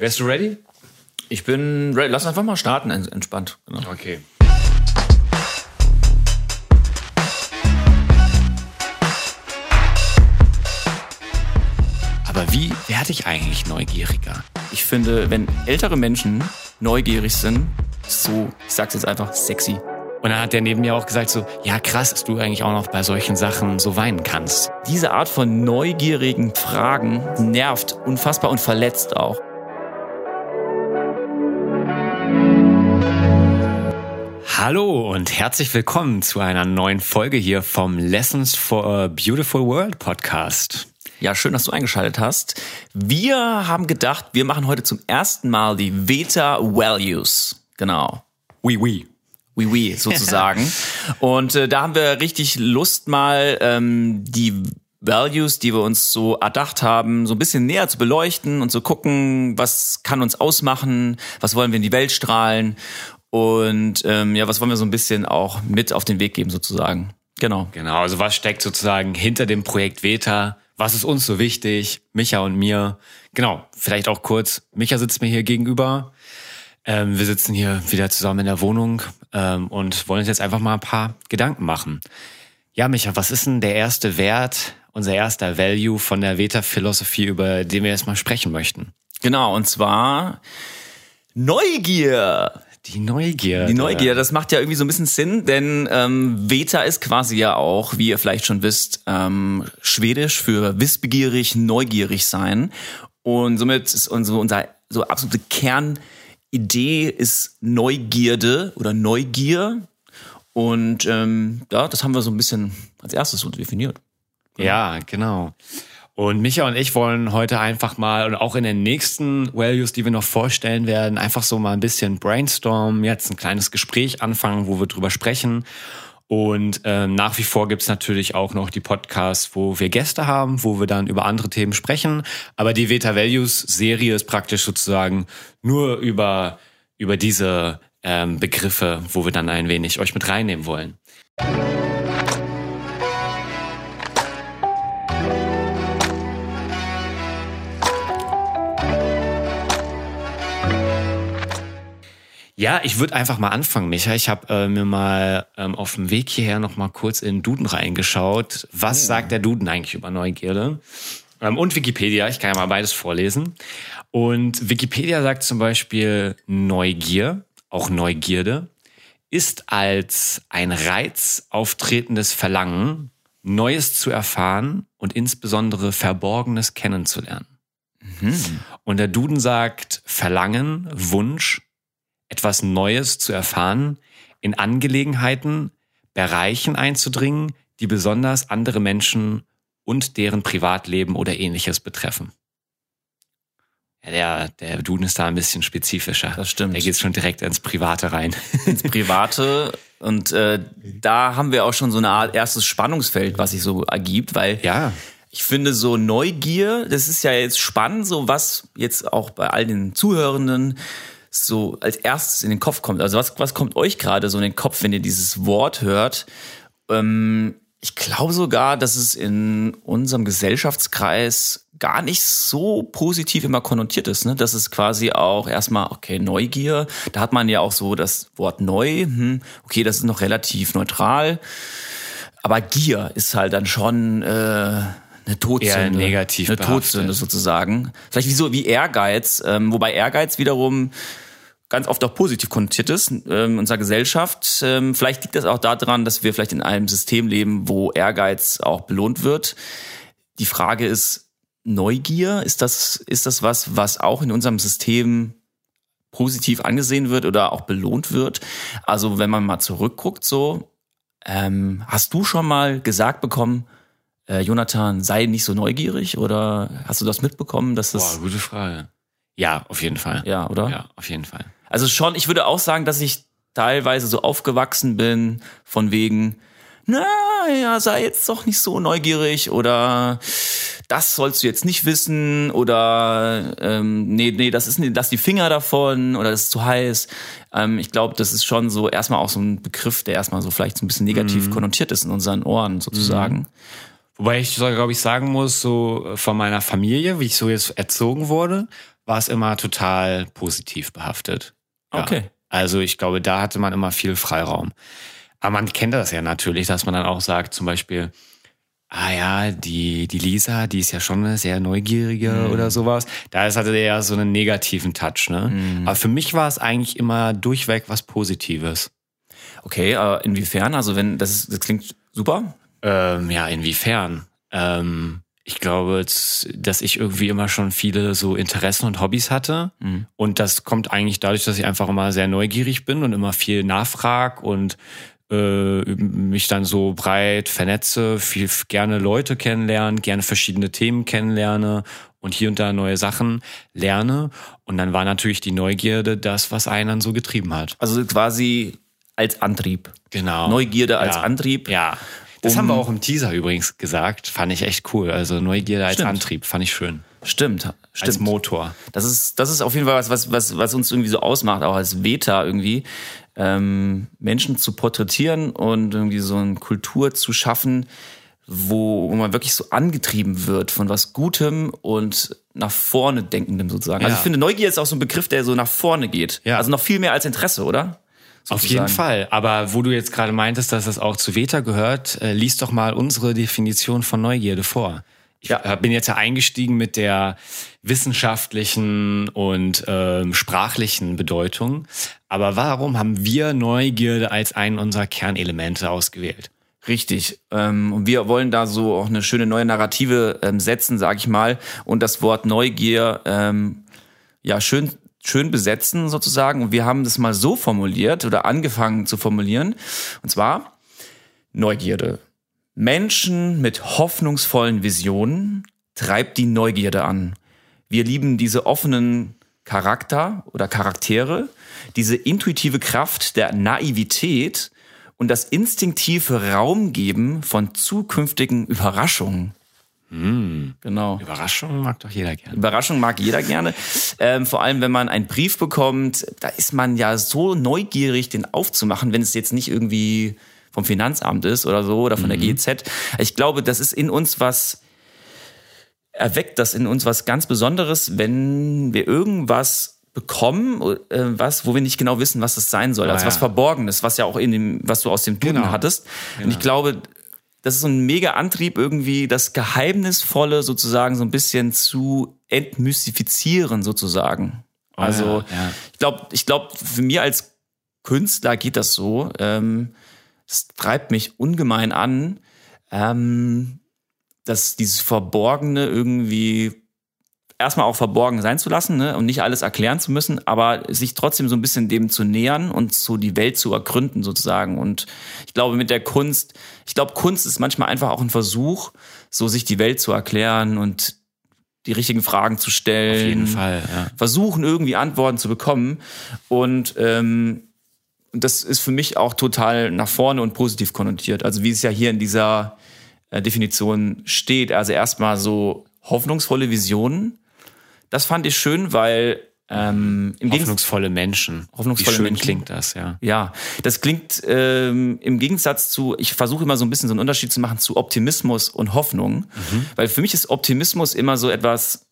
Wärst du ready? Ich bin ready. Lass einfach mal starten, entspannt. Genau. Okay. Aber wie werde ich eigentlich neugieriger? Ich finde, wenn ältere Menschen neugierig sind, so, ich sag's jetzt einfach, sexy. Und dann hat der neben mir auch gesagt so, ja krass, dass du eigentlich auch noch bei solchen Sachen so weinen kannst. Diese Art von neugierigen Fragen nervt unfassbar und verletzt auch. Hallo und herzlich willkommen zu einer neuen Folge hier vom Lessons for a Beautiful World Podcast. Ja, schön, dass du eingeschaltet hast. Wir haben gedacht, wir machen heute zum ersten Mal die Veta Values. Genau. Oui, oui. Oui, oui, sozusagen. und äh, da haben wir richtig Lust mal ähm, die Values, die wir uns so erdacht haben, so ein bisschen näher zu beleuchten und zu gucken, was kann uns ausmachen, was wollen wir in die Welt strahlen und ähm, ja, was wollen wir so ein bisschen auch mit auf den Weg geben sozusagen. Genau. Genau, also was steckt sozusagen hinter dem Projekt Veta? Was ist uns so wichtig? Micha und mir. Genau, vielleicht auch kurz. Micha sitzt mir hier gegenüber. Ähm, wir sitzen hier wieder zusammen in der Wohnung ähm, und wollen uns jetzt einfach mal ein paar Gedanken machen. Ja, Micha, was ist denn der erste Wert, unser erster Value von der Veta-Philosophie, über den wir jetzt mal sprechen möchten? Genau, und zwar Neugier. Die Neugier. Die Neugier, das macht ja irgendwie so ein bisschen Sinn, denn ähm, Veta ist quasi ja auch, wie ihr vielleicht schon wisst, ähm, schwedisch für wissbegierig, neugierig sein. Und somit ist unser, unser so absolute Kernidee ist Neugierde oder Neugier. Und ähm, ja, das haben wir so ein bisschen als erstes so definiert. Ja, genau. Und Micha und ich wollen heute einfach mal und auch in den nächsten Values, die wir noch vorstellen werden, einfach so mal ein bisschen brainstormen, jetzt ein kleines Gespräch anfangen, wo wir drüber sprechen. Und äh, nach wie vor gibt's natürlich auch noch die Podcasts, wo wir Gäste haben, wo wir dann über andere Themen sprechen. Aber die Veta Values Serie ist praktisch sozusagen nur über, über diese ähm, Begriffe, wo wir dann ein wenig euch mit reinnehmen wollen. Ja, ich würde einfach mal anfangen, Micha. Ich habe äh, mir mal ähm, auf dem Weg hierher noch mal kurz in Duden reingeschaut. Was oh. sagt der Duden eigentlich über Neugierde? Ähm, und Wikipedia, ich kann ja mal beides vorlesen. Und Wikipedia sagt zum Beispiel Neugier, auch Neugierde, ist als ein Reiz auftretendes Verlangen, Neues zu erfahren und insbesondere Verborgenes kennenzulernen. Mhm. Und der Duden sagt Verlangen, Wunsch, etwas Neues zu erfahren, in Angelegenheiten, Bereichen einzudringen, die besonders andere Menschen und deren Privatleben oder ähnliches betreffen. Ja, der, der Duden ist da ein bisschen spezifischer. Das stimmt. Der geht schon direkt ins Private rein. Ins Private. Und äh, da haben wir auch schon so eine Art erstes Spannungsfeld, was sich so ergibt, weil ja. ich finde so Neugier, das ist ja jetzt spannend, so was jetzt auch bei all den Zuhörenden so als erstes in den Kopf kommt. Also was, was kommt euch gerade so in den Kopf, wenn ihr dieses Wort hört? Ähm, ich glaube sogar, dass es in unserem Gesellschaftskreis gar nicht so positiv immer konnotiert ist. Ne? Das ist quasi auch erstmal, okay, Neugier. Da hat man ja auch so das Wort neu. Hm, okay, das ist noch relativ neutral. Aber Gier ist halt dann schon äh, eine Todsünde. Eher negativ Eine behaftet. Todsünde sozusagen. Vielleicht wie so wie Ehrgeiz, ähm, wobei Ehrgeiz wiederum ganz oft auch positiv konnotiert ist ähm, in unserer Gesellschaft. Ähm, vielleicht liegt das auch daran, dass wir vielleicht in einem System leben, wo Ehrgeiz auch belohnt wird. Die Frage ist, Neugier, ist das, ist das was, was auch in unserem System positiv angesehen wird oder auch belohnt wird? Also wenn man mal zurückguckt, so, ähm, hast du schon mal gesagt bekommen, äh, Jonathan, sei nicht so neugierig oder hast du das mitbekommen, dass das? Boah, gute Frage. Ja, auf jeden Fall. Ja, oder? Ja, auf jeden Fall. Also schon, ich würde auch sagen, dass ich teilweise so aufgewachsen bin von wegen, na ja, sei jetzt doch nicht so neugierig oder das sollst du jetzt nicht wissen oder ähm, nee, nee, das ist das die Finger davon oder das ist zu heiß. Ähm, ich glaube, das ist schon so erstmal auch so ein Begriff, der erstmal so vielleicht so ein bisschen negativ mhm. konnotiert ist in unseren Ohren sozusagen. Mhm. Wobei ich glaube ich, sagen muss, so von meiner Familie, wie ich so jetzt erzogen wurde, war es immer total positiv behaftet. Ja. Okay. Also ich glaube, da hatte man immer viel Freiraum. Aber man kennt das ja natürlich, dass man dann auch sagt, zum Beispiel, ah ja, die, die Lisa, die ist ja schon eine sehr neugierige Mhm. oder sowas. Da ist hatte eher so einen negativen Touch, ne? Mhm. Aber für mich war es eigentlich immer durchweg was Positives. Okay, äh, inwiefern? Also wenn, das, ist, das klingt super. Ähm, ja, inwiefern? Ähm, ich glaube, dass ich irgendwie immer schon viele so Interessen und Hobbys hatte. Mhm. Und das kommt eigentlich dadurch, dass ich einfach immer sehr neugierig bin und immer viel nachfrag und äh, mich dann so breit vernetze, viel gerne Leute kennenlernen, gerne verschiedene Themen kennenlerne und hier und da neue Sachen lerne. Und dann war natürlich die Neugierde das, was einen dann so getrieben hat. Also quasi als Antrieb. Genau. Neugierde als Ja. Antrieb. Ja. Das Um- haben wir auch im Teaser übrigens gesagt. Fand ich echt cool. Also Neugierde als Stimmt. Antrieb. Fand ich schön. Stimmt. Als Stimmt. Motor. Das ist, das ist auf jeden Fall was, was, was, was uns irgendwie so ausmacht, auch als Veta irgendwie, ähm, Menschen zu porträtieren und irgendwie so eine Kultur zu schaffen, wo, wo man wirklich so angetrieben wird von was Gutem und nach vorne denkendem sozusagen. Also Ja. ich finde, Neugier ist auch so ein Begriff, der so nach vorne geht. Ja. Also noch viel mehr als Interesse, oder? Auf Sozusagen. jeden Fall. Aber wo du jetzt gerade meintest, dass das auch zu Veta gehört, äh, lies doch mal unsere Definition von Neugierde vor. Ich Ja. bin jetzt ja eingestiegen mit der wissenschaftlichen und ähm, sprachlichen Bedeutung. Aber warum haben wir Neugierde als einen unserer Kernelemente ausgewählt? Richtig. Ähm, und wir wollen da so auch eine schöne neue Narrative ähm, setzen, sag ich mal, und das Wort Neugier ähm, ja schön schön besetzen sozusagen. Und wir haben das mal so formuliert oder angefangen zu formulieren. Und zwar Neugierde. Menschen mit hoffnungsvollen Visionen treibt die Neugierde an. Wir lieben diese offenen Charakter oder Charaktere, diese intuitive Kraft der Naivität und das instinktive Raumgeben von zukünftigen Überraschungen. Genau. Überraschung mag doch jeder gerne. Überraschung mag jeder gerne. Ähm, vor allem, wenn man einen Brief bekommt, da ist man ja so neugierig, den aufzumachen, wenn es jetzt nicht irgendwie vom Finanzamt ist oder so oder von der GZ. Ich glaube, das ist in uns was, erweckt das in uns was ganz Besonderes, wenn wir irgendwas bekommen, äh, was, wo wir nicht genau wissen, was es sein soll, als Ah, ja. was Verborgenes, was ja auch in dem, was du aus dem Duden Genau. hattest. Und ich glaube, das ist so ein mega Antrieb, irgendwie das Geheimnisvolle sozusagen so ein bisschen zu entmystifizieren, sozusagen. Also, Oh ja, ja. ich glaube, ich glaube, für mich als Künstler geht das so. Ähm, das treibt mich ungemein an, ähm, dass dieses Verborgene irgendwie erstmal auch verborgen sein zu lassen ne, und nicht alles erklären zu müssen, aber sich trotzdem so ein bisschen dem zu nähern und so die Welt zu ergründen sozusagen. Und ich glaube, mit der Kunst, ich glaube, Kunst ist manchmal einfach auch ein Versuch, so sich die Welt zu erklären und die richtigen Fragen zu stellen. Auf jeden Fall, ja. Versuchen, irgendwie Antworten zu bekommen. Und ähm, das ist für mich auch total nach vorne und positiv konnotiert. Also wie es ja hier in dieser äh, Definition steht. Also erstmal so hoffnungsvolle Visionen. Das fand ich schön, weil ähm, im Gegensatz Hoffnungsvolle Menschen. Hoffnungsvolle Wie schön Menschen. klingt das, ja. ja, das klingt ähm, im Gegensatz zu, ich versuche immer so ein bisschen so einen Unterschied zu machen zu Optimismus und Hoffnung, weil für mich ist Optimismus immer so etwas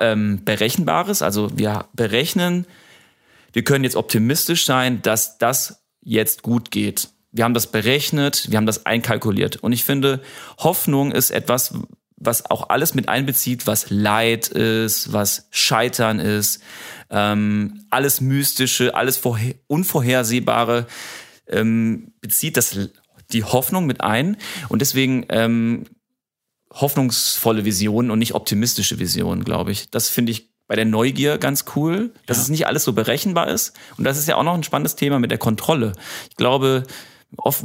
ähm, Berechenbares. Also wir berechnen, wir können jetzt optimistisch sein, dass das jetzt gut geht. Wir haben das berechnet, wir haben das einkalkuliert. Und ich finde, Hoffnung ist etwas, was auch alles mit einbezieht, was Leid ist, was Scheitern ist, ähm, alles Mystische, alles vorher Unvorhersehbare ähm, bezieht das die Hoffnung mit ein. Und deswegen ähm, hoffnungsvolle Visionen und nicht optimistische Visionen, glaube ich. Das finde ich bei der Neugier ganz cool, dass Ja. es nicht alles so berechenbar ist. Und das ist ja auch noch ein spannendes Thema mit der Kontrolle. Ich glaube, oft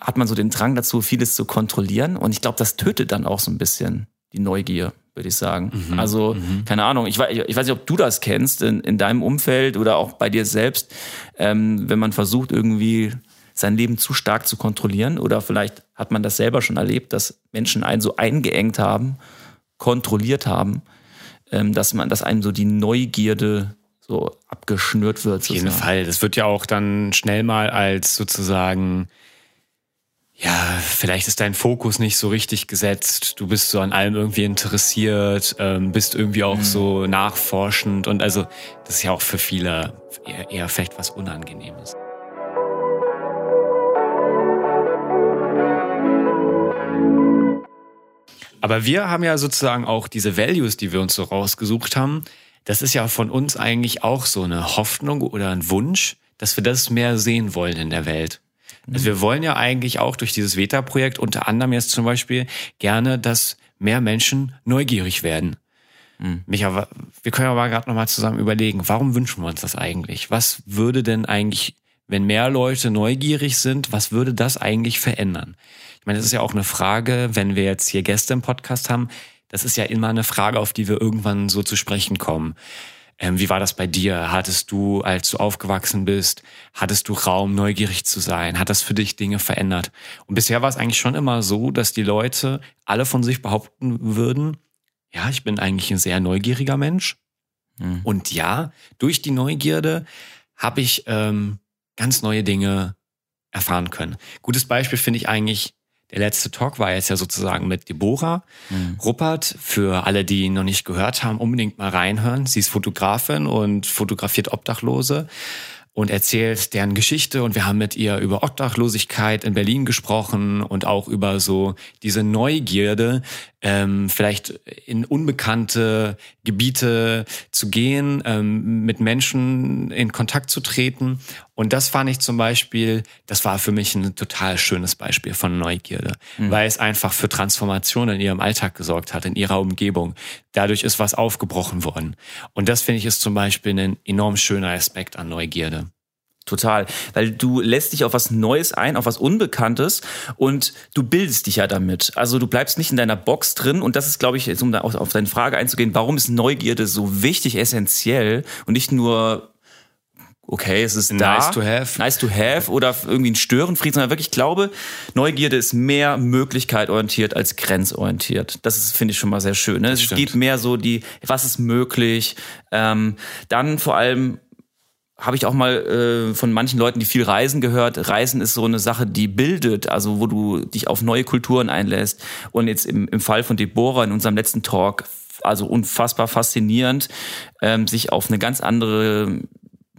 hat man so den Drang dazu, vieles zu kontrollieren. Und ich glaube, das tötet dann auch so ein bisschen die Neugier, würde ich sagen. Also, keine Ahnung, ich, ich weiß nicht, ob du das kennst in, in deinem Umfeld oder auch bei dir selbst, ähm, wenn man versucht, irgendwie sein Leben zu stark zu kontrollieren. Oder vielleicht hat man das selber schon erlebt, dass Menschen einen so eingeengt haben, kontrolliert haben, ähm, dass man, dass einem so die Neugierde so abgeschnürt wird. Auf jeden Fall. Das wird ja auch dann schnell mal als sozusagen ja, vielleicht ist dein Fokus nicht so richtig gesetzt. Du bist so an allem irgendwie interessiert, ähm, bist irgendwie auch mhm. so nachforschend und also das ist ja auch für viele eher, eher vielleicht was Unangenehmes. Aber wir haben ja sozusagen auch diese Values, die wir uns so rausgesucht haben. Das ist ja von uns eigentlich auch so eine Hoffnung oder ein Wunsch, dass wir das mehr sehen wollen in der Welt. Also wir wollen ja eigentlich auch durch dieses Veta-Projekt unter anderem jetzt zum Beispiel gerne, dass mehr Menschen neugierig werden. Mhm. Micha, wir können aber gerade nochmal zusammen überlegen, warum wünschen wir uns das eigentlich? Was würde denn eigentlich, wenn mehr Leute neugierig sind, was würde das eigentlich verändern? Ich meine, das ist ja auch eine Frage, wenn wir jetzt hier Gäste im Podcast haben, das ist ja immer eine Frage, auf die wir irgendwann so zu sprechen kommen. Ähm, wie war das bei dir? Hattest du, als du aufgewachsen bist, hattest du Raum, neugierig zu sein? Hat das für dich Dinge verändert? Und bisher war es eigentlich schon immer so, dass die Leute alle von sich behaupten würden, ja, ich bin eigentlich ein sehr neugieriger Mensch. Mhm. Und ja, durch die Neugierde habe ich ähm, ganz neue Dinge erfahren können. Gutes Beispiel finde ich eigentlich der letzte Talk war jetzt ja sozusagen mit Deborah mhm. Ruppert. Für alle, die ihn noch nicht gehört haben, unbedingt mal reinhören. Sie ist Fotografin und fotografiert Obdachlose und erzählt deren Geschichte und wir haben mit ihr über Obdachlosigkeit in Berlin gesprochen und auch über so diese Neugierde, ähm, vielleicht in unbekannte Gebiete zu gehen, ähm, mit Menschen in Kontakt zu treten. Und das fand ich zum Beispiel, das war für mich ein total schönes Beispiel von Neugierde, mhm. weil es einfach für Transformation in ihrem Alltag gesorgt hat, in ihrer Umgebung. Dadurch ist was aufgebrochen worden. Und das finde ich ist zum Beispiel ein enorm schöner Aspekt an Neugierde. Total, weil du lässt dich auf was Neues ein, auf was Unbekanntes und du bildest dich ja damit. Also du bleibst nicht in deiner Box drin und das ist, glaube ich, um da auf deine Frage einzugehen, warum ist Neugierde so wichtig, essentiell und nicht nur okay, es ist nice da, to have, nice to have oder irgendwie ein Störenfried, sondern wirklich glaube, Neugierde ist mehr Möglichkeit orientiert als grenzorientiert. Das ist finde ich schon mal sehr schön. Ne? Es geht mehr so die, was ist möglich. Ähm, dann vor allem habe ich auch mal äh, von manchen Leuten, die viel reisen, gehört. Reisen ist so eine Sache, die bildet, also wo du dich auf neue Kulturen einlässt. Und jetzt im, im Fall von Deborah in unserem letzten Talk, also unfassbar faszinierend, ähm, sich auf eine ganz andere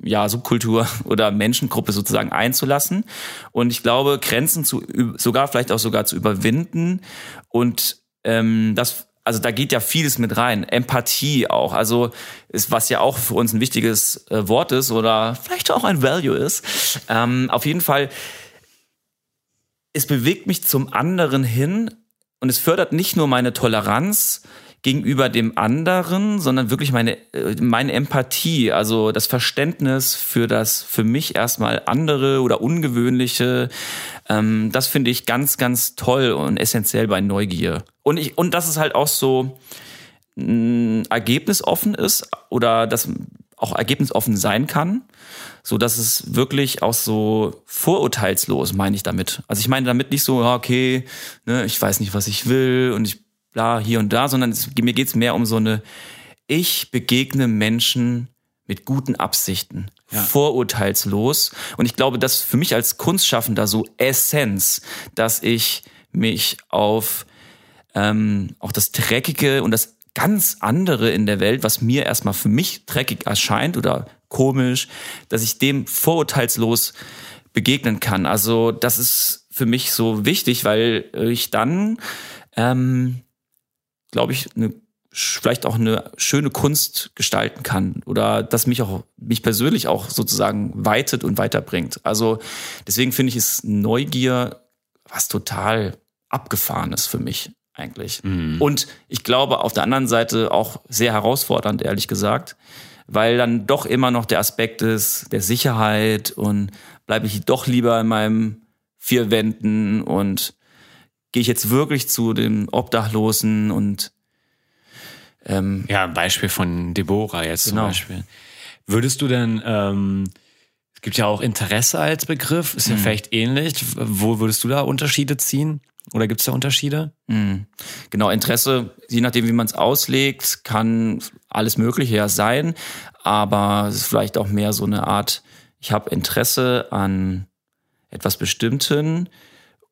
ja, Subkultur oder Menschengruppe sozusagen einzulassen. Und ich glaube, Grenzen zu sogar vielleicht auch sogar zu überwinden und ähm, das also da geht ja vieles mit rein. Empathie auch. Also ist, was ja auch für uns ein wichtiges äh, Wort ist oder vielleicht auch ein Value ist. Ähm, auf jeden Fall, es bewegt mich zum anderen hin und es fördert nicht nur meine Toleranz, gegenüber dem anderen, sondern wirklich meine, äh, meine Empathie, also das Verständnis für das für mich erstmal andere oder ungewöhnliche. Ähm, das finde ich ganz, ganz toll und essentiell bei Neugier. Und ich, und dass es halt auch so mh, ergebnisoffen ist oder das auch ergebnisoffen sein kann, so dass es wirklich auch so vorurteilslos meine ich damit. Also ich meine damit nicht so, okay, ne, ich weiß nicht, was ich will und ich bla, hier und da, sondern es, mir geht's mehr um so eine, ich begegne Menschen mit guten Absichten, ja. vorurteilslos. Und ich glaube, das für mich als Kunstschaffender so Essenz, dass ich mich auf ähm, auch das Dreckige und das ganz andere in der Welt, was mir erstmal für mich dreckig erscheint oder komisch, dass ich dem vorurteilslos begegnen kann. Also das ist für mich so wichtig, weil ich dann ähm, glaube ich, eine vielleicht auch eine schöne Kunst gestalten kann oder das mich auch mich persönlich auch sozusagen weitet und weiterbringt. Also deswegen finde ich es Neugier was total abgefahrenes für mich eigentlich. Mhm. Und ich glaube auf der anderen Seite auch sehr herausfordernd, ehrlich gesagt, weil dann doch immer noch der Aspekt ist der Sicherheit und bleibe ich doch lieber in meinem vier Wänden und gehe ich jetzt wirklich zu den Obdachlosen und ähm, ja, ein Beispiel von Deborah jetzt genau. zum Beispiel. Würdest du denn, ähm, es gibt ja auch Interesse als Begriff, ist ja mhm. vielleicht ähnlich. Wo würdest du da Unterschiede ziehen? Oder gibt es da Unterschiede? Mhm. Genau, Interesse, je nachdem, wie man es auslegt, kann alles Mögliche ja sein, aber es ist vielleicht auch mehr so eine Art, ich habe Interesse an etwas Bestimmten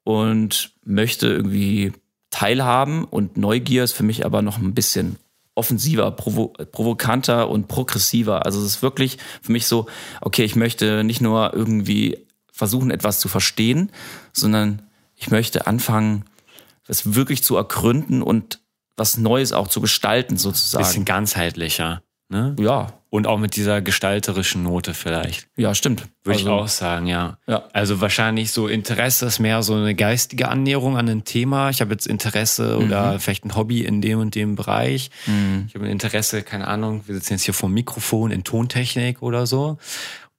und möchte irgendwie teilhaben und Neugier ist für mich aber noch ein bisschen offensiver, provo provokanter und progressiver. Also es ist wirklich für mich so, okay, ich möchte nicht nur irgendwie versuchen, etwas zu verstehen, sondern ich möchte anfangen, das wirklich zu ergründen und was Neues auch zu gestalten, sozusagen. Bisschen ganzheitlicher. Ne? Ja. Und auch mit dieser gestalterischen Note vielleicht. Ja, stimmt. Würde Also- ich auch sagen, ja. Ja. Also wahrscheinlich so Interesse ist mehr so eine geistige Annäherung an ein Thema. Ich habe jetzt Interesse Mhm. oder vielleicht ein Hobby in dem und dem Bereich. Ich habe ein Interesse, keine Ahnung, wir sitzen jetzt hier vor dem Mikrofon in Tontechnik oder so.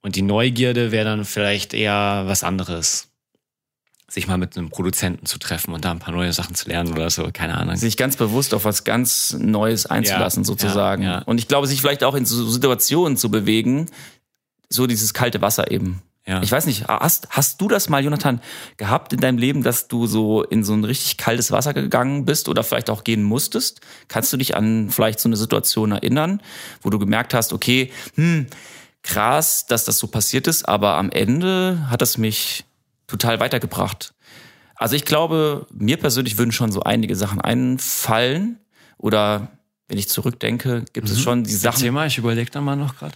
Und die Neugierde wäre dann vielleicht eher was anderes. Sich mal mit einem Produzenten zu treffen und da ein paar neue Sachen zu lernen oder so, keine Ahnung. sich ganz bewusst auf was ganz Neues einzulassen, Ja, sozusagen. ja, ja. Und ich glaube, sich vielleicht auch in so Situationen zu bewegen, so dieses kalte Wasser eben. Ja. Ich weiß nicht, hast, hast du das mal, Jonathan, gehabt in deinem Leben, dass du so in so ein richtig kaltes Wasser gegangen bist oder vielleicht auch gehen musstest? Kannst du dich an vielleicht so eine Situation erinnern, wo du gemerkt hast, okay, hm, krass, dass das so passiert ist, aber am Ende hat es mich total weitergebracht. Also ich glaube, mir persönlich würden schon so einige Sachen einfallen oder wenn ich zurückdenke, gibt es schon die Sachen. mal, ich überlege da mal noch gerade.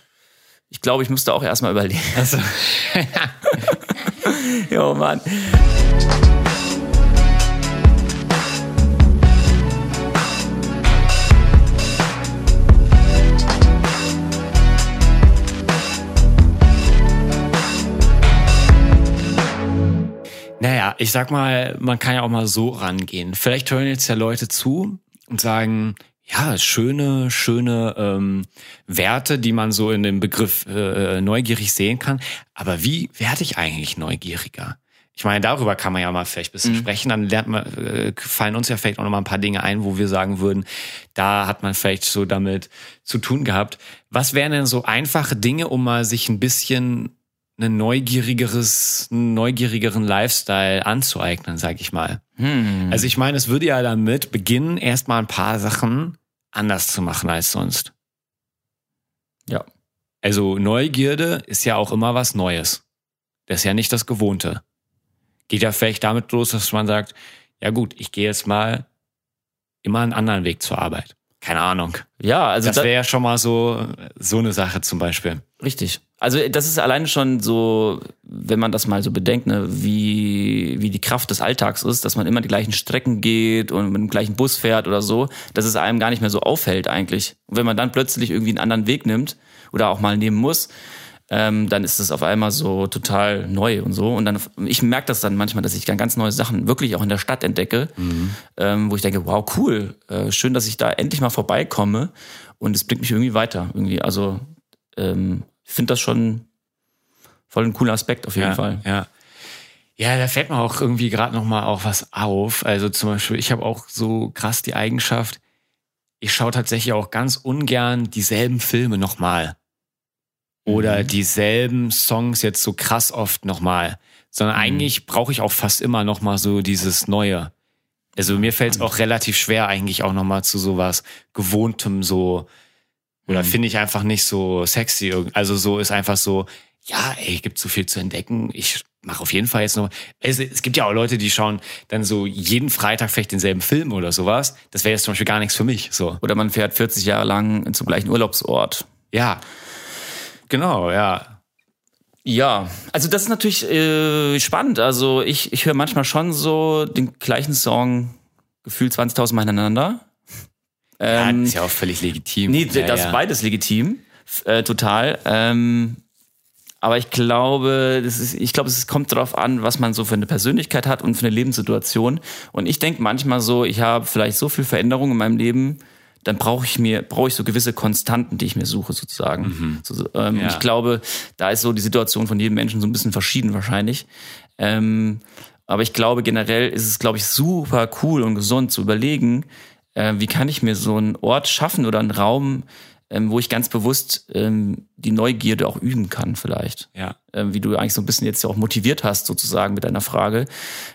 Ich glaube, ich müsste auch erstmal überlegen. Also, Jo, Mann. Naja, ich sag mal, man kann ja auch mal so rangehen. Vielleicht hören jetzt ja Leute zu und sagen, ja, schöne, schöne ähm, Werte, die man so in dem Begriff äh, neugierig sehen kann. Aber wie werde ich eigentlich neugieriger? Ich meine, darüber kann man ja mal vielleicht ein bisschen sprechen. Dann lernt man, äh, fallen uns ja vielleicht auch noch mal ein paar Dinge ein, wo wir sagen würden, da hat man vielleicht so damit zu tun gehabt. Was wären denn so einfache Dinge, um mal sich ein bisschen ein neugierigeres, einen neugierigeren Lifestyle anzueignen, sag ich mal. Hm. Also ich meine, es würde ja damit beginnen, erstmal ein paar Sachen anders zu machen als sonst. Ja. Also Neugierde ist ja auch immer was Neues. Das ist ja nicht das Gewohnte. Geht ja vielleicht damit los, dass man sagt, ja gut, ich gehe jetzt mal immer einen anderen Weg zur Arbeit. Keine Ahnung. Ja, also Das da- wäre ja schon mal so, so eine Sache zum Beispiel. Richtig. Also das ist alleine schon so, wenn man das mal so bedenkt, ne, wie, wie die Kraft des Alltags ist, dass man immer die gleichen Strecken geht und mit dem gleichen Bus fährt oder so, dass es einem gar nicht mehr so auffällt eigentlich. Und wenn man dann plötzlich irgendwie einen anderen Weg nimmt oder auch mal nehmen muss, ähm, dann ist es auf einmal so total neu und so. Und dann, ich merke das dann manchmal, dass ich dann ganz neue Sachen wirklich auch in der Stadt entdecke, ähm, wo ich denke, wow, cool, äh, schön, dass ich da endlich mal vorbeikomme und es bringt mich irgendwie weiter. Irgendwie. Also ähm, ich finde das schon voll ein cooler Aspekt auf jeden ja, Fall. Ja. Ja, da fällt mir auch irgendwie gerade noch mal auch was auf. Also zum Beispiel, ich habe auch so krass die Eigenschaft, ich schaue tatsächlich auch ganz ungern dieselben Filme nochmal. Oder dieselben Songs jetzt so krass oft nochmal. Sondern eigentlich brauche ich auch fast immer nochmal so dieses Neue. Also mir fällt es auch relativ schwer, eigentlich auch nochmal zu sowas Gewohntem so, oder finde ich einfach nicht so sexy. Also so ist einfach so, ja, ey, gibt so viel zu entdecken. Ich mache auf jeden Fall jetzt noch. Es, es gibt ja auch Leute, die schauen dann so jeden Freitag vielleicht denselben Film oder sowas. Das wäre jetzt zum Beispiel gar nichts für mich. So. Oder man fährt 40 Jahre lang zum gleichen Urlaubsort. Ja. Genau, ja. Ja, also das ist natürlich äh, spannend. Also ich, ich höre manchmal schon so den gleichen Song gefühlt 20.000 Mal hintereinander. Ja. Ähm, Ist ja auch völlig legitim. Nee, ja, das ja. ist beides legitim, äh, total. Ähm, aber ich glaube, das ist, ich glaube, es kommt darauf an, was man so für eine Persönlichkeit hat und für eine Lebenssituation. Und ich denke manchmal so, ich habe vielleicht so viel Veränderung in meinem Leben, dann brauche ich mir, brauche ich so gewisse Konstanten, die ich mir suche, sozusagen. So, so, ähm, Ja. Ich glaube, da ist so die Situation von jedem Menschen so ein bisschen verschieden wahrscheinlich. Ähm, aber ich glaube, generell ist es, glaube ich, super cool und gesund zu überlegen, äh, wie kann ich mir so einen Ort schaffen oder einen Raum, ähm, wo ich ganz bewusst ähm, die Neugierde auch üben kann, vielleicht. Ja. Ähm, wie du eigentlich so ein bisschen jetzt ja auch motiviert hast, sozusagen mit deiner Frage,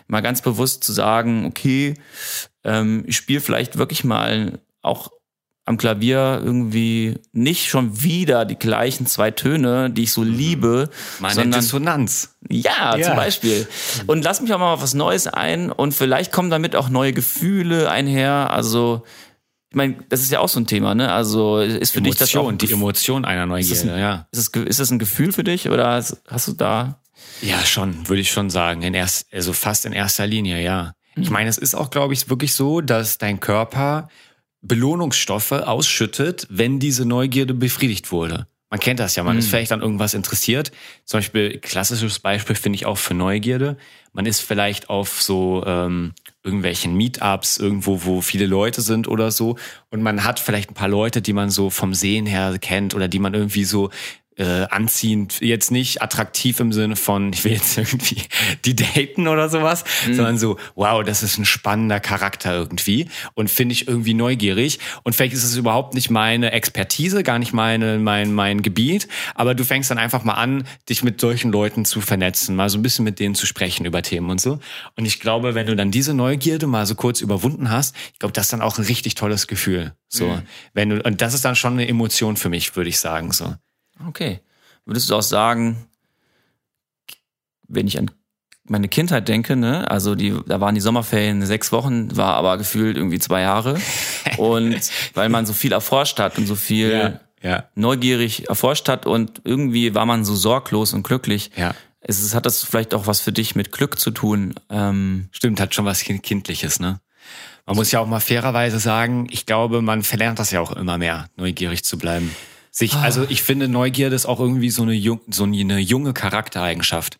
mal ganz bewusst zu sagen, okay, ähm, ich spiele vielleicht wirklich mal auch am Klavier irgendwie nicht schon wieder die gleichen zwei Töne, die ich so liebe, Meine sondern Dissonanz. ja, Ja. zum Beispiel. Und lass mich auch mal auf was Neues ein und vielleicht kommen damit auch neue Gefühle einher. Also, ich meine, das ist ja auch so ein Thema, ne? Also ist für dich das auch Emotion, die Emotion einer Neugierde, ja. ist es, ist es ein Gefühl für dich oder hast, hast du da? Ja, schon, würde ich schon sagen. In erst, also fast in erster Linie, ja. Ich meine, es ist auch, glaube ich, wirklich so, dass dein Körper Belohnungsstoffe ausschüttet, wenn diese Neugierde befriedigt wurde. Man kennt das ja, man ist vielleicht an irgendwas interessiert. Zum Beispiel, klassisches Beispiel finde ich auch für Neugierde. Man ist vielleicht auf so ähm, irgendwelchen Meetups irgendwo, wo viele Leute sind oder so. Und man hat vielleicht ein paar Leute, die man so vom Sehen her kennt oder die man irgendwie so äh, anziehend, jetzt nicht attraktiv im Sinne von, ich will jetzt irgendwie die daten oder sowas, sondern so, wow, das ist ein spannender Charakter irgendwie und finde ich irgendwie neugierig. Und vielleicht ist es überhaupt nicht meine Expertise, gar nicht meine, mein, mein Gebiet, aber du fängst dann einfach mal an, dich mit solchen Leuten zu vernetzen, mal so ein bisschen mit denen zu sprechen über Themen und so. Und ich glaube, wenn du dann diese Neugierde mal so kurz überwunden hast, ich glaube, das ist dann auch ein richtig tolles Gefühl. So, wenn du, und das ist dann schon eine Emotion für mich, würde ich sagen, so. Okay. Würdest du auch sagen, wenn ich an meine Kindheit denke, ne, also die, da waren die Sommerferien sechs Wochen, war aber gefühlt irgendwie zwei Jahre. Und weil man so viel erforscht hat und so viel ja. neugierig erforscht hat und irgendwie war man so sorglos und glücklich. Ja. Es ist, hat das vielleicht auch was für dich mit Glück zu tun? Ähm, Stimmt, hat schon was Kind- Kindliches, ne? Man muss ja auch mal fairerweise sagen, ich glaube, man verlernt das ja auch immer mehr, neugierig zu bleiben. Sich, also ich finde, Neugierde ist auch irgendwie so eine, jung, so eine junge Charaktereigenschaft.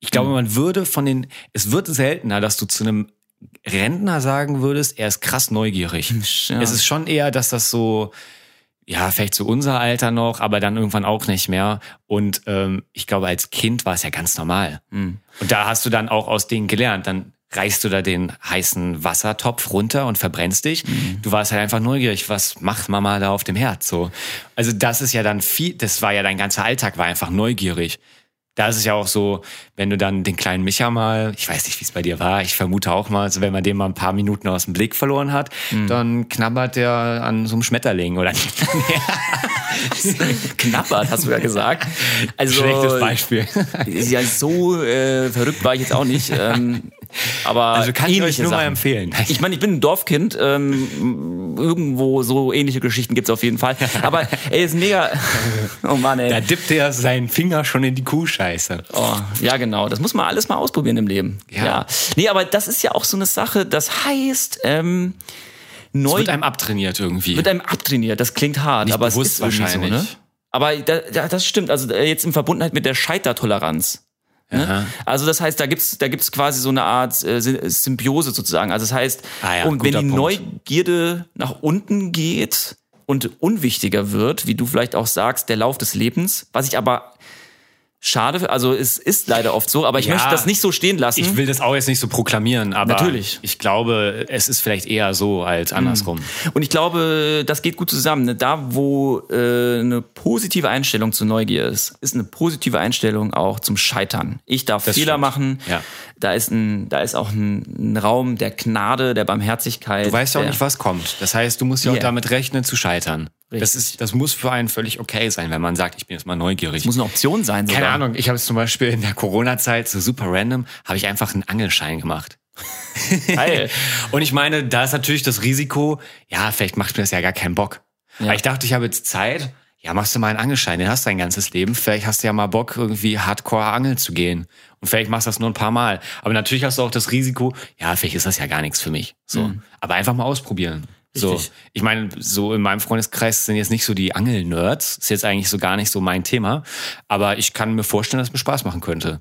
Ich glaube, man würde von den, es wird seltener, dass du zu einem Rentner sagen würdest, er ist krass neugierig. Ja. Es ist schon eher, dass das so, ja, vielleicht zu unser Alter noch, aber dann irgendwann auch nicht mehr. Und ähm, ich glaube, als Kind war es ja ganz normal. Und da hast du dann auch aus denen gelernt. Dann reißt du da den heißen Wassertopf runter und verbrennst dich. Du warst halt einfach neugierig, was macht Mama da auf dem Herd? So. Also das ist ja dann viel, das war ja dein ganzer Alltag, war einfach neugierig. Da ist es ja auch so, wenn du dann den kleinen Micha mal, ich weiß nicht, wie es bei dir war, ich vermute auch mal, also wenn man den mal ein paar Minuten aus dem Blick verloren hat, dann knabbert der an so einem Schmetterling oder nicht. knabbert, hast du ja gesagt. Also, Schlechtes Beispiel. Ja, so äh, verrückt war ich jetzt auch nicht. Ähm, aber Also kann ich euch nur mal Sachen. empfehlen. Ich meine, ich bin ein Dorfkind. Ähm, irgendwo so ähnliche Geschichten gibt's auf jeden Fall. Aber ey, ist mega. Oh Mann, ey. Da dippt er seinen Finger schon in die Kuhscheiße. Oh, ja, genau. Das muss man alles mal ausprobieren im Leben. Ja. Ja. Nee, aber das ist ja auch so eine Sache. Das heißt, ähm, neu Wird einem abtrainiert irgendwie. wird einem abtrainiert. Das klingt hart, Nicht aber es ist irgendwie so, wahrscheinlich. ne? Aber da, da, das stimmt. Also äh, jetzt in Verbundenheit mit der Scheitertoleranz. Ne? Also das heißt, da gibt's da gibt's quasi so eine Art äh, Sy- Symbiose sozusagen. Also das heißt, Ah ja, und wenn die Punkt. Neugierde nach unten geht und unwichtiger wird, wie du vielleicht auch sagst, der Lauf des Lebens, was ich aber schade, also es ist leider oft so, aber ich Ja, möchte das nicht so stehen lassen. Ich will das auch jetzt nicht so proklamieren, aber Natürlich. ich glaube, es ist vielleicht eher so als andersrum. Und ich glaube, das geht gut zusammen. ne? Da, wo äh, eine positive Einstellung zur Neugier ist, ist eine positive Einstellung auch zum Scheitern. Ich darf Das Fehler stimmt. machen. Ja. Da ist ein, da ist auch ein, ein Raum der Gnade, der Barmherzigkeit. Du weißt ja auch nicht, was kommt. Das heißt, du musst ja auch Yeah. damit rechnen zu scheitern. Das Richtig. ist, das muss für einen völlig okay sein, wenn man sagt, ich bin jetzt mal neugierig. muss eine Option sein. Sogar. Keine Ahnung, ich habe es zum Beispiel in der Corona-Zeit so super random, habe ich einfach einen Angelschein gemacht. Geil. Und ich meine, da ist natürlich das Risiko, ja, vielleicht macht mir das ja gar keinen Bock. Aber ich dachte, ich habe jetzt Zeit, ja, machst du mal einen Angelschein, den hast du dein ganzes Leben. Vielleicht hast du ja mal Bock, irgendwie hardcore angeln zu gehen. Und vielleicht machst du das nur ein paar Mal. Aber natürlich hast du auch das Risiko, ja, vielleicht ist das ja gar nichts für mich. So. Aber einfach mal ausprobieren. So. Ich meine, so in meinem Freundeskreis sind jetzt nicht so die Angel-Nerds. Ist jetzt eigentlich so gar nicht so mein Thema. Aber ich kann mir vorstellen, dass es mir Spaß machen könnte.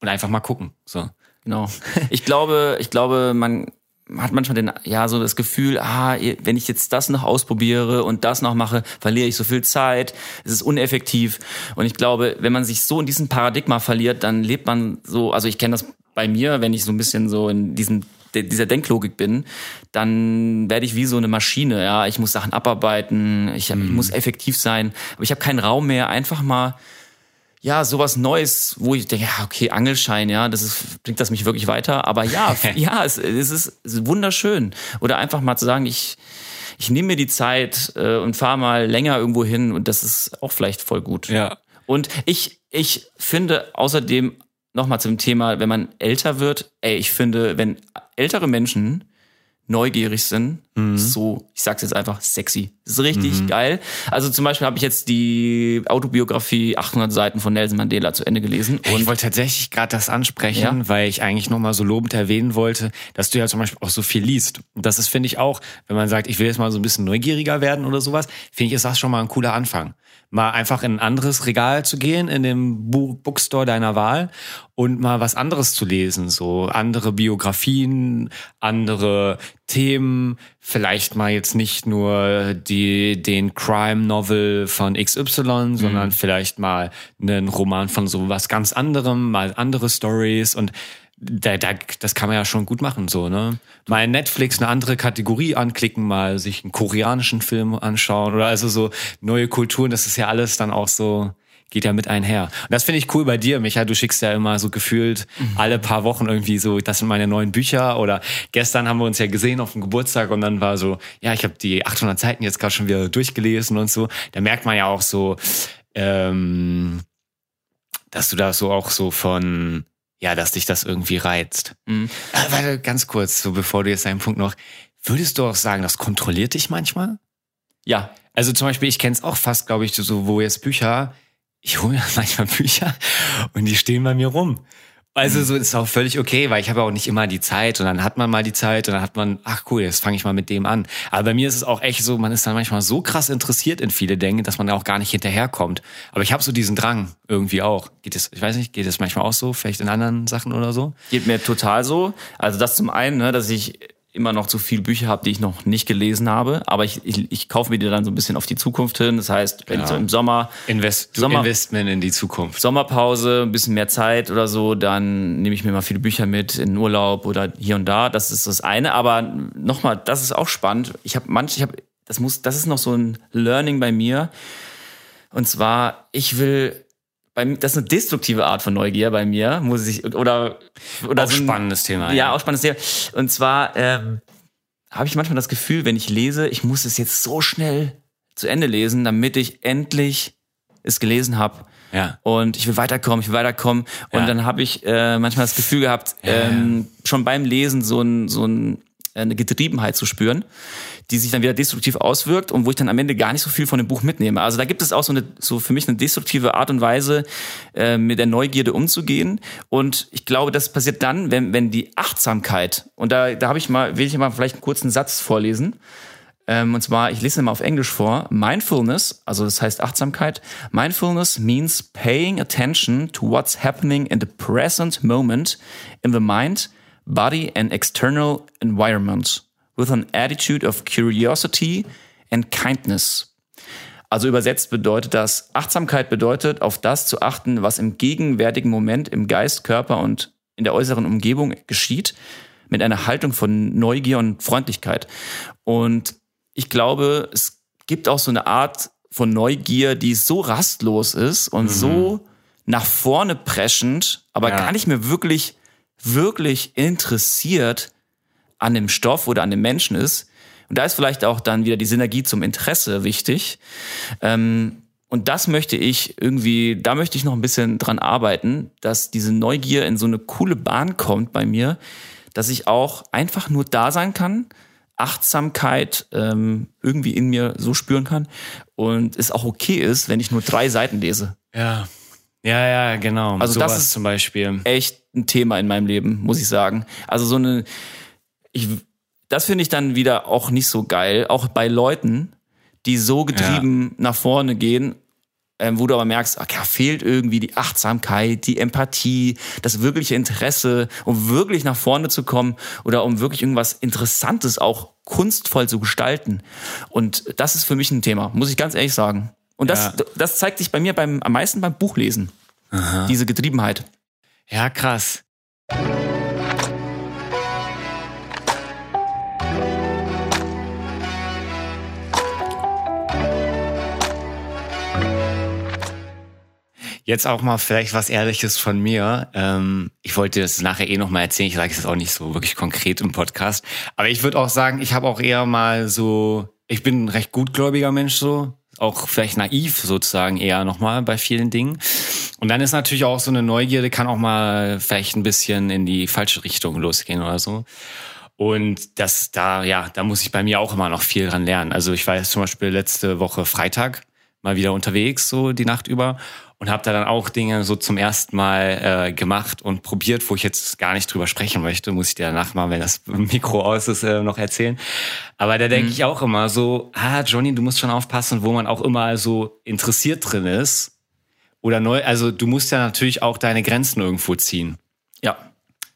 Und einfach mal gucken. So. Genau. Ich glaube, ich glaube, man hat manchmal den, ja, so das Gefühl, ah, wenn ich jetzt das noch ausprobiere und das noch mache, verliere ich so viel Zeit, es ist uneffektiv. Und ich glaube, wenn man sich so in diesem Paradigma verliert, dann lebt man so, also ich kenne das bei mir, wenn ich so ein bisschen so in diesem de- dieser Denklogik bin, dann werde ich wie so eine Maschine. Ja, ich muss Sachen abarbeiten, ich, hab, ich muss effektiv sein, aber ich habe keinen Raum mehr, einfach mal ja, sowas Neues, wo ich denke, ja, okay, Angelschein, ja, das ist, bringt das mich wirklich weiter? Aber ja, ja, es, es ist wunderschön. Oder einfach mal zu sagen, ich, ich nehme mir die Zeit äh, und fahre mal länger irgendwo hin und das ist auch vielleicht voll gut. Ja. Und ich, ich finde außerdem nochmal zum Thema, wenn man älter wird, ey, ich finde, wenn ältere Menschen neugierig sind, Mhm. so, ich sag's jetzt einfach, sexy. Das ist richtig geil. Also zum Beispiel habe ich jetzt die Autobiografie 800 Seiten von Nelson Mandela zu Ende gelesen. Und ich wollte tatsächlich gerade das ansprechen, Ja. weil ich eigentlich nochmal so lobend erwähnen wollte, dass du ja zum Beispiel auch so viel liest. Und das ist, finde ich auch, wenn man sagt, ich will jetzt mal so ein bisschen neugieriger werden oder sowas, finde ich, ist das schon mal ein cooler Anfang. Mal einfach in ein anderes Regal zu gehen, in dem Bookstore deiner Wahl und mal was anderes zu lesen. So andere Biografien, andere Themen, vielleicht mal jetzt nicht nur die, den Crime-Novel von XY, sondern vielleicht mal einen Roman von so was ganz anderem, mal andere Stories und da, da, das kann man ja schon gut machen, so, ne? Mal Netflix eine andere Kategorie anklicken, mal sich einen koreanischen Film anschauen oder also so neue Kulturen, das ist ja alles dann auch so, geht ja mit einher. Und das finde ich cool bei dir, Micha. Du schickst ja immer so gefühlt alle paar Wochen irgendwie so, das sind meine neuen Bücher. Oder gestern haben wir uns ja gesehen auf dem Geburtstag und dann war so, ja, ich habe die 800 Seiten jetzt gerade schon wieder durchgelesen und so. Da merkt man ja auch so, ähm, dass du da so auch so von, ja, dass dich das irgendwie reizt. Mhm. Äh, warte, ganz kurz, so bevor du jetzt deinen Punkt noch, würdest du auch sagen, das kontrolliert dich manchmal? Ja, Also zum Beispiel, ich kenne es auch fast, glaube ich, so, wo jetzt Bücher, ich hole mir manchmal Bücher und die stehen bei mir rum. Also so ist auch völlig okay, weil ich habe auch nicht immer die Zeit und dann hat man mal die Zeit und dann hat man, ach cool, jetzt fange ich mal mit dem an. Aber bei mir ist es auch echt so, man ist dann manchmal so krass interessiert in viele Dinge, dass man da auch gar nicht hinterherkommt. Aber ich habe so diesen Drang irgendwie auch. Geht es, ich weiß nicht, geht es manchmal auch so, vielleicht in anderen Sachen oder so? Geht mir total so. Also das zum einen, ne, dass ich immer noch zu viele Bücher habe, die ich noch nicht gelesen habe, aber ich, ich, ich kaufe mir die dann so ein bisschen auf die Zukunft hin. Das heißt, wenn Ja. ich so im Sommer Invest, Sommer- Investment in die Zukunft. Sommerpause, ein bisschen mehr Zeit oder so, dann nehme ich mir mal viele Bücher mit in Urlaub oder hier und da. Das ist das eine. Aber nochmal, das ist auch spannend. Ich habe manche, ich habe, das muss, das ist noch so ein Learning bei mir. Und zwar, ich will, bei, das ist eine destruktive Art von Neugier bei mir, muss ich, oder, oder Auch so ein- spannendes Thema. ja, auch spannendes Thema. Und zwar ähm, habe ich manchmal das Gefühl, wenn ich lese, ich muss es jetzt so schnell zu Ende lesen, damit ich endlich es gelesen habe. Ja. Und ich will weiterkommen, ich will weiterkommen. Und Ja. dann habe ich äh, manchmal das Gefühl gehabt, ähm, schon beim Lesen so, ein, so ein, eine Getriebenheit zu spüren, die sich dann wieder destruktiv auswirkt und wo ich dann am Ende gar nicht so viel von dem Buch mitnehme. Also da gibt es auch so eine, so für mich eine destruktive Art und Weise, äh, mit der Neugierde umzugehen. Und ich glaube, das passiert dann, wenn, wenn die Achtsamkeit, und da, da habe ich mal, will ich mal vielleicht einen kurzen Satz vorlesen. Ähm, und zwar, ich lese ihn mal auf Englisch vor. Mindfulness, also das heißt Achtsamkeit. Mindfulness means paying attention to what's happening in the present moment in the mind, body and external environment with an attitude of curiosity and kindness. Also übersetzt bedeutet das, Achtsamkeit bedeutet, auf das zu achten, was im gegenwärtigen Moment im Geist, Körper und in der äußeren Umgebung geschieht, mit einer Haltung von Neugier und Freundlichkeit. Und ich glaube, es gibt auch so eine Art von Neugier, die so rastlos ist und so nach vorne preschend, aber Ja. gar nicht mehr wirklich, wirklich interessiert an dem Stoff oder an dem Menschen ist. Und da ist vielleicht auch dann wieder die Synergie zum Interesse wichtig. Ähm, und das möchte ich irgendwie, da möchte ich noch ein bisschen dran arbeiten, dass diese Neugier in so eine coole Bahn kommt bei mir, dass ich auch einfach nur da sein kann, Achtsamkeit ähm, irgendwie in mir so spüren kann und es auch okay ist, wenn ich nur drei Seiten lese. Ja. Ja, ja, genau. Also das Sowas ist- zum Beispiel. echt ein Thema in meinem Leben, muss ich sagen. Also so eine, ich, das finde ich dann wieder auch nicht so geil, auch bei Leuten, die so getrieben nach vorne gehen, ähm, wo du aber merkst, okay, fehlt irgendwie die Achtsamkeit, die Empathie, das wirkliche Interesse, um wirklich nach vorne zu kommen oder um wirklich irgendwas Interessantes auch kunstvoll zu gestalten. Und das ist für mich ein Thema, muss ich ganz ehrlich sagen. Und das, Ja. das zeigt sich bei mir beim, am meisten beim Buchlesen. Diese Getriebenheit. Ja, krass. Jetzt auch mal vielleicht was Ehrliches von mir. Ähm, ich wollte das nachher eh noch mal erzählen. Ich sage es jetzt auch nicht so wirklich konkret im Podcast. Aber ich würde auch sagen, ich habe auch eher mal so Ich bin ein recht gutgläubiger Mensch so, auch vielleicht naiv sozusagen eher nochmal bei vielen Dingen. Und dann ist natürlich auch so eine Neugierde, kann auch mal vielleicht ein bisschen in die falsche Richtung losgehen oder so. Und das da, ja, da muss ich bei mir auch immer noch viel dran lernen. Also ich war jetzt zum Beispiel letzte Woche Freitag mal wieder unterwegs, so die Nacht über und habe da dann auch Dinge so zum ersten Mal äh, gemacht und probiert, wo ich jetzt gar nicht drüber sprechen möchte, muss ich dir danach mal, wenn das Mikro aus ist, äh, noch erzählen. Aber da denke mhm. ich auch immer so, ah, Johnny, du musst schon aufpassen, wo man auch immer so interessiert drin ist. Oder neu, also du musst ja natürlich auch deine Grenzen irgendwo ziehen. Ja.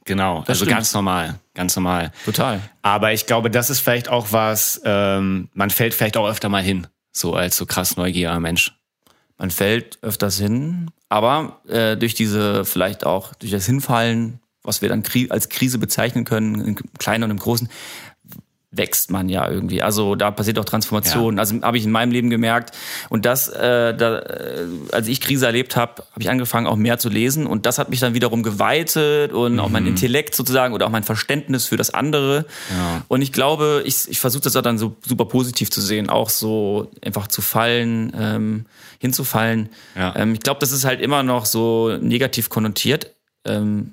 Genau, das also stimmt. ganz normal, ganz normal. Total. Aber ich glaube, das ist vielleicht auch was, ähm, man fällt vielleicht auch öfter mal hin, so als so krass neugieriger Mensch. Man fällt öfters hin, aber äh, durch diese vielleicht auch durch das Hinfallen, was wir dann als Krise bezeichnen können, im Kleinen und im Großen, wächst man ja irgendwie. Also da passiert auch Transformation. Ja. Also habe ich in meinem Leben gemerkt. Und das, äh, da, äh, als ich Krise erlebt habe, habe ich angefangen auch mehr zu lesen. Und das hat mich dann wiederum geweitet und mhm. auch mein mhm. Intellekt sozusagen oder auch mein Verständnis für das andere. Ja. Und ich glaube, ich, ich versuche das auch dann so super positiv zu sehen, auch so einfach zu fallen, ähm, hinzufallen. Ja. Ähm, ich glaube, das ist halt immer noch so negativ konnotiert. Ähm,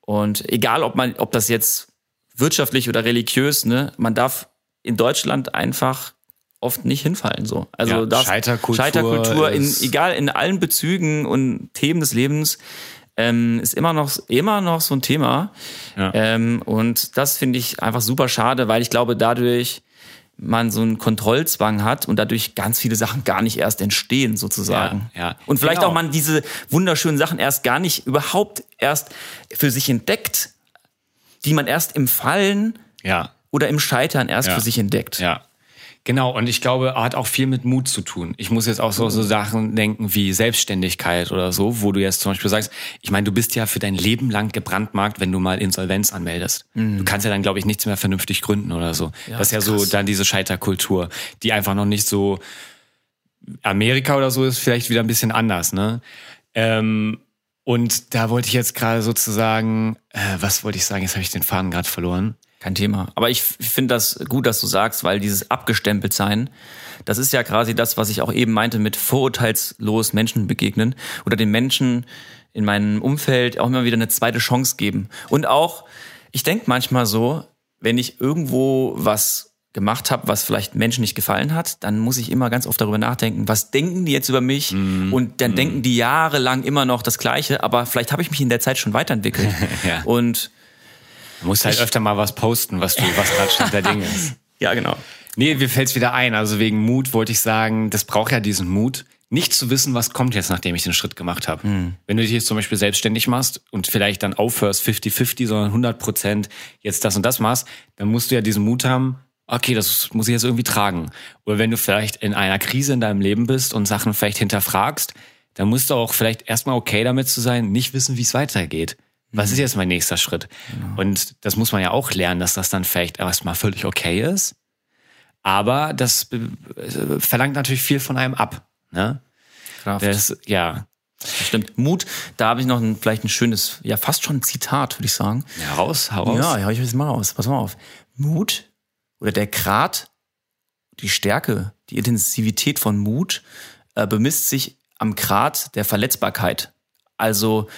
und egal, ob man, ob das jetzt wirtschaftlich oder religiös, ne, man darf in Deutschland einfach oft nicht hinfallen so. Also ja, das Scheiterkultur, Scheiterkultur in egal in allen Bezügen und Themen des Lebens ähm, ist immer noch immer noch so ein Thema. Ja. Ähm, und das finde ich einfach super schade, weil ich glaube dadurch man so einen Kontrollzwang hat und dadurch ganz viele Sachen gar nicht erst entstehen sozusagen. Ja, ja. Und vielleicht genau. auch man diese wunderschönen Sachen erst gar nicht überhaupt erst für sich entdeckt, die man erst im Fallen ja. oder im Scheitern erst ja. für sich entdeckt. Ja. Genau, und ich glaube, hat auch viel mit Mut zu tun. Ich muss jetzt auch so, so Sachen denken wie Selbstständigkeit oder so, wo du jetzt zum Beispiel sagst, ich meine, du bist ja für dein Leben lang gebrandmarkt, wenn du mal Insolvenz anmeldest. Mhm. Du kannst ja dann, glaube ich, nichts mehr vernünftig gründen oder so. Ja, das ist ja krass. so dann diese Scheiterkultur, die einfach noch nicht so Amerika oder so ist vielleicht wieder ein bisschen anders, ne? Ähm, und da wollte ich jetzt gerade sozusagen, äh, was wollte ich sagen? Jetzt habe ich den Faden gerade verloren. Kein Thema. Aber ich finde das gut, dass du sagst, weil dieses abgestempelt sein, das ist ja quasi das, was ich auch eben meinte mit vorurteilslos Menschen begegnen oder den Menschen in meinem Umfeld auch immer wieder eine zweite Chance geben. Und auch, ich denke manchmal so, wenn ich irgendwo was gemacht habe, was vielleicht Menschen nicht gefallen hat, dann muss ich immer ganz oft darüber nachdenken, was denken die jetzt über mich? Mm. Und dann mm. denken die jahrelang immer noch das Gleiche, aber vielleicht habe ich mich in der Zeit schon weiterentwickelt. ja. Und du musst halt öfter mal was posten, was du, was gerade schon der Ding ist. Ja, genau. Nee, mir fällt's wieder ein. Also wegen Mut wollte ich sagen, das braucht ja diesen Mut, nicht zu wissen, was kommt jetzt, nachdem ich den Schritt gemacht habe. Hm. Wenn du dich jetzt zum Beispiel selbstständig machst und vielleicht dann aufhörst 50-50, sondern 100 Prozent jetzt das und das machst, dann musst du ja diesen Mut haben, okay, das muss ich jetzt irgendwie tragen. Oder wenn du vielleicht in einer Krise in deinem Leben bist und Sachen vielleicht hinterfragst, dann musst du auch vielleicht erstmal okay damit zu sein, nicht wissen, wie es weitergeht. Was ist mhm. jetzt mein nächster Schritt? Genau. Und das muss man ja auch lernen, dass das dann vielleicht erstmal völlig okay ist. Aber das verlangt natürlich viel von einem ab. Ne? Kraft. Das, ja. Stimmt. Mut, da habe ich noch ein, vielleicht ein schönes, ja fast schon ein Zitat, würde ich sagen. Ja, raus, hau raus. Ja, ja, ich will jetzt mal raus. Pass mal auf. Mut oder der Grad, die Stärke, die Intensivität von Mut äh, bemisst sich am Grad der Verletzbarkeit. Also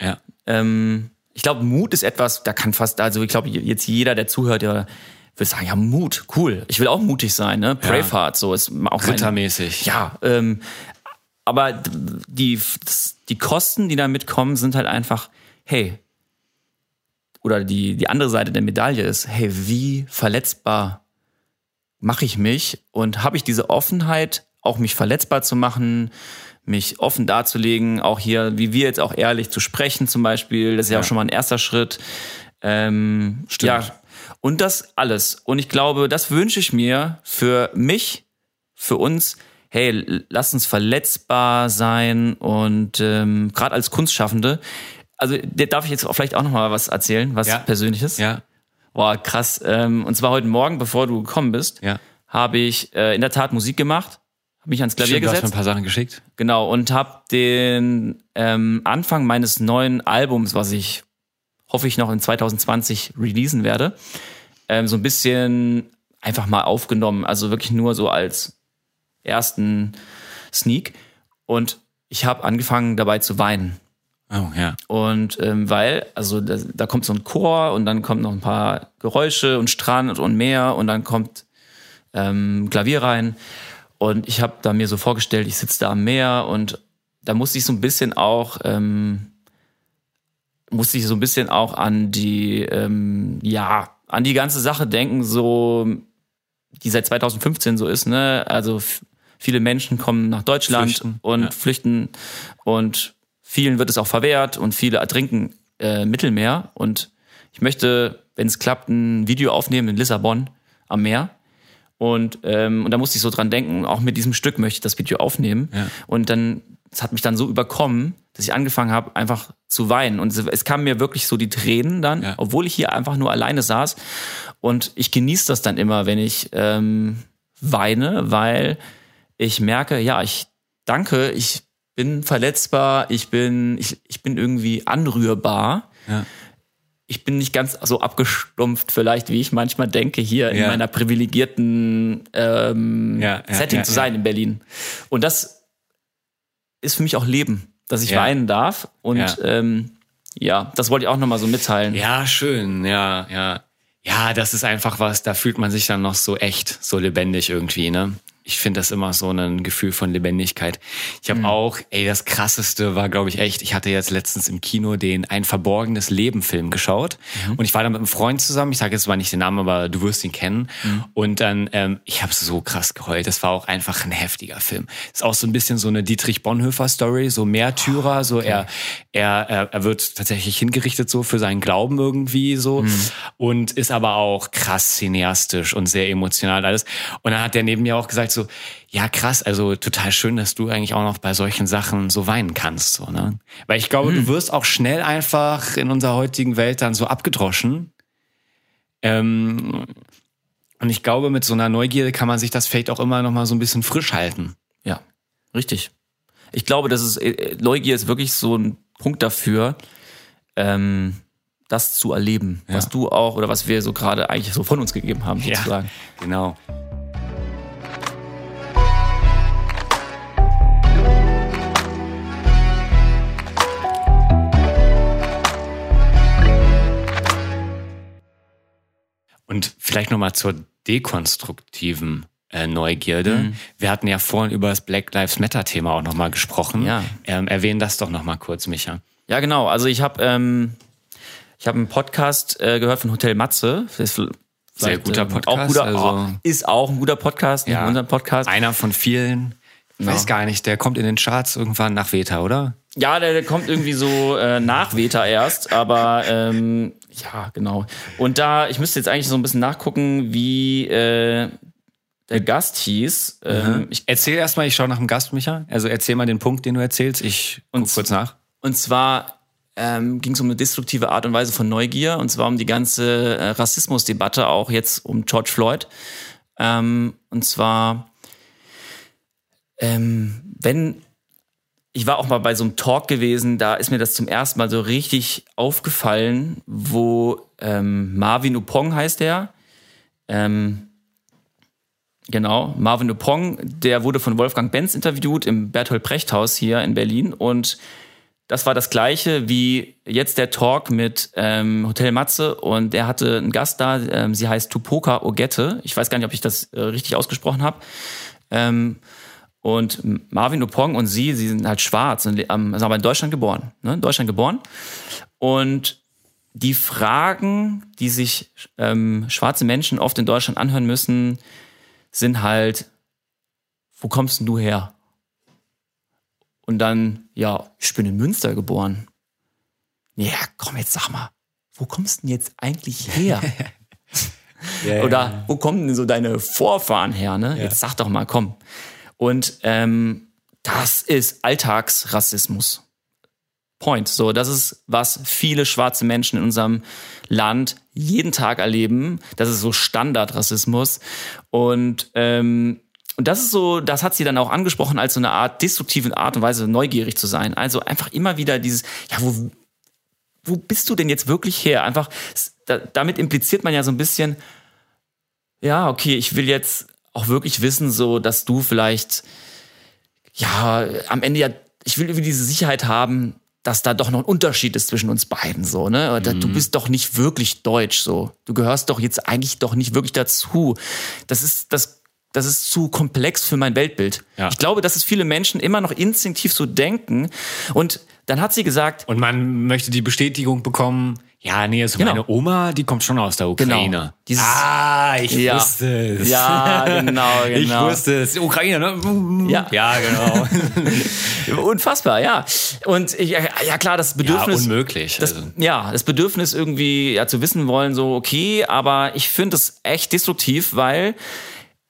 ja. ähm, ich glaube, Mut ist etwas, da kann fast, also ich glaube, jetzt jeder, der zuhört, der will sagen, ja, Mut, cool. Ich will auch mutig sein, ne? Braveheart, ja. so ist auch rittermäßig. ja, ähm, aber die die Kosten, die damit kommen, sind halt einfach, hey, oder die, die andere Seite der Medaille ist, hey, wie verletzbar mache ich mich und habe ich diese Offenheit, auch mich verletzbar zu machen, mich offen darzulegen, auch hier, wie wir jetzt auch ehrlich zu sprechen zum Beispiel, das ist ja, ja auch schon mal ein erster Schritt. Ähm, Stimmt. Ja, und das alles. Und ich glaube, das wünsche ich mir für mich, für uns, hey, lass uns verletzbar sein und ähm, gerade als Kunstschaffende, also darf ich jetzt vielleicht auch noch mal was erzählen, was ja. Persönliches? Ja. Boah, krass. Ähm, und zwar heute Morgen, bevor du gekommen bist, ja. habe ich äh, in der Tat Musik gemacht, habe mich ans Klavier Stimmt, gesetzt. Du hast mir ein paar Sachen geschickt. Genau, und habe den ähm, Anfang meines neuen Albums, was ich hoffe ich noch in 2020 releasen werde, ähm, so ein bisschen einfach mal aufgenommen. Also wirklich nur so als ersten Sneak. Und ich habe angefangen dabei zu weinen. Oh, ja. Und ähm, weil, also da, da kommt so ein Chor und dann kommt noch ein paar Geräusche und Strand und Meer und dann kommt ähm, Klavier rein. Und ich habe da mir so vorgestellt, ich sitze da am Meer und da musste ich so ein bisschen auch, ähm, musste ich so ein bisschen auch an die, ähm, ja, an die ganze Sache denken, so, die seit 2015 so ist, ne? Also viele Menschen kommen nach Deutschland flüchten, und ja. flüchten und vielen wird es auch verwehrt und viele ertrinken äh, Mittelmeer. Und ich möchte, wenn es klappt, ein Video aufnehmen in Lissabon am Meer. Und, ähm, und da musste ich so dran denken, auch mit diesem Stück möchte ich das Video aufnehmen. Ja. Und dann, es hat mich dann so überkommen, dass ich angefangen habe, einfach zu weinen. Und es kamen mir wirklich so die Tränen dann, ja. obwohl ich hier einfach nur alleine saß. Und ich genieße das dann immer, wenn ich ähm, weine, weil ich merke, ja, ich danke, ich bin verletzbar, ich bin, ich, ich bin irgendwie anrührbar. Ja. Ich bin nicht ganz so abgestumpft, vielleicht, wie ich manchmal denke, hier ja. in meiner privilegierten ähm, ja, Setting zu sein in Berlin. Und das ist für mich auch Leben, dass ich weinen darf. Und ähm, ja, das wollte ich auch nochmal so mitteilen. Ja, schön, ja, ja. Ja, das ist einfach was, da fühlt man sich dann noch so echt, so lebendig irgendwie, ne? Ich finde das immer so ein Gefühl von Lebendigkeit. Ich habe mhm. auch, ey, das krasseste war, glaube ich, echt, ich hatte jetzt letztens im Kino den Ein verborgenes Leben Film geschaut mhm. und ich war da mit einem Freund zusammen, ich sage jetzt zwar nicht den Namen, aber du wirst ihn kennen mhm. und dann, ähm, ich habe so krass geheult, das war auch einfach ein heftiger Film. Ist auch so ein bisschen so eine Dietrich Bonhoeffer Story, so Märtyrer, oh, so er, er, er, er wird tatsächlich hingerichtet so für seinen Glauben irgendwie so mhm. und ist aber auch krass cineastisch und sehr emotional alles und dann hat der neben mir auch gesagt, so, ja krass, also total schön, dass du eigentlich auch noch bei solchen Sachen so weinen kannst, so, ne? Weil ich glaube, hm. du wirst auch schnell einfach in unserer heutigen Welt dann so abgedroschen. Ähm, und ich glaube, mit so einer Neugierde kann man sich das vielleicht auch immer noch mal so ein bisschen frisch halten. Ja, richtig. Ich glaube, das ist, äh, Neugier ist wirklich so ein Punkt dafür, ähm, das zu erleben, ja. was du auch oder was wir so gerade eigentlich so von uns gegeben haben, sozusagen. Ja, genau. Und vielleicht nochmal zur dekonstruktiven äh, Neugierde. Mhm. Wir hatten ja vorhin über das Black Lives Matter Thema auch nochmal gesprochen. Ja. Ähm, erwähnen das doch nochmal kurz, Micha. Ja, genau. Also ich habe ähm, ich habe einen Podcast äh, gehört von Hotel Matze. Sehr guter Podcast. Auch guter, also, ist auch ein guter Podcast, ja, unser Podcast. Einer von vielen. Ich weiß gar nicht, der kommt in den Charts irgendwann nach Veta, oder? Ja, der, der kommt irgendwie so äh, nach Veta erst, aber ähm, ja, genau. Und da, ich müsste jetzt eigentlich so ein bisschen nachgucken, wie äh, der Gast hieß. Ähm, ich erzähl erstmal, ich schaue nach dem Gast, Micha. Also erzähl mal den Punkt, den du erzählst. Ich guck kurz nach. Und zwar ähm, ging es um eine destruktive Art und Weise von Neugier, und zwar um die ganze äh, Rassismusdebatte, auch jetzt um George Floyd. Ähm, und zwar, ähm, wenn ich war auch mal bei so einem Talk gewesen, da ist mir das zum ersten Mal so richtig aufgefallen, wo ähm, Marvin Upong heißt der. Ähm, genau, Marvin Upong, der wurde von Wolfgang Benz interviewt im Bertolt Brecht Haus hier in Berlin und das war das gleiche wie jetzt der Talk mit ähm, Hotel Matze und er hatte einen Gast da, ähm, sie heißt Tupoka Ogette. Ich weiß gar nicht, ob ich das äh, richtig ausgesprochen habe. Ähm, und Marvin Dupont und sie, sie sind halt schwarz und ähm, sind aber in Deutschland geboren. Ne? In Deutschland geboren. Und die Fragen, die sich ähm, schwarze Menschen oft in Deutschland anhören müssen, sind halt, wo kommst denn du her? Und dann, ja, ich bin in Münster geboren. Ja, komm jetzt sag mal, wo kommst denn jetzt eigentlich her? ja, Oder wo kommen denn so deine Vorfahren her? Ne? Ja. Jetzt sag doch mal, komm. Und ähm, das ist Alltagsrassismus. Point. So, das ist, was viele schwarze Menschen in unserem Land jeden Tag erleben. Das ist so Standardrassismus. Und ähm, und das ist so, das hat sie dann auch angesprochen als so eine Art destruktive Art und Weise, neugierig zu sein. Also einfach immer wieder dieses, ja, wo, wo bist du denn jetzt wirklich her? Einfach, damit impliziert man ja so ein bisschen, ja, okay, ich will jetzt auch wirklich wissen, so, dass du vielleicht, ja, am Ende ja, ich will irgendwie diese Sicherheit haben, dass da doch noch ein Unterschied ist zwischen uns beiden, so, ne? Oder Du bist doch nicht wirklich deutsch, so. Du gehörst doch jetzt eigentlich doch nicht wirklich dazu. Das ist, das, das ist zu komplex für mein Weltbild. Ja. Ich glaube, dass es viele Menschen immer noch instinktiv so denken. Und dann hat sie gesagt, Und man möchte die Bestätigung bekommen, ja, nee, also Genau. meine Oma, die kommt schon aus der Ukraine. Genau. Dieses- ah, ich Ja. wusste es. Ja, genau, Ich genau. wusste es. Ukraine, ne? Ja. Ja, genau. unfassbar, ja. Und ich, ja, ja klar, das ja, Bedürfnis. unmöglich. Das, also. Ja, das Bedürfnis irgendwie ja, zu wissen wollen, so okay, aber ich finde es echt destruktiv, weil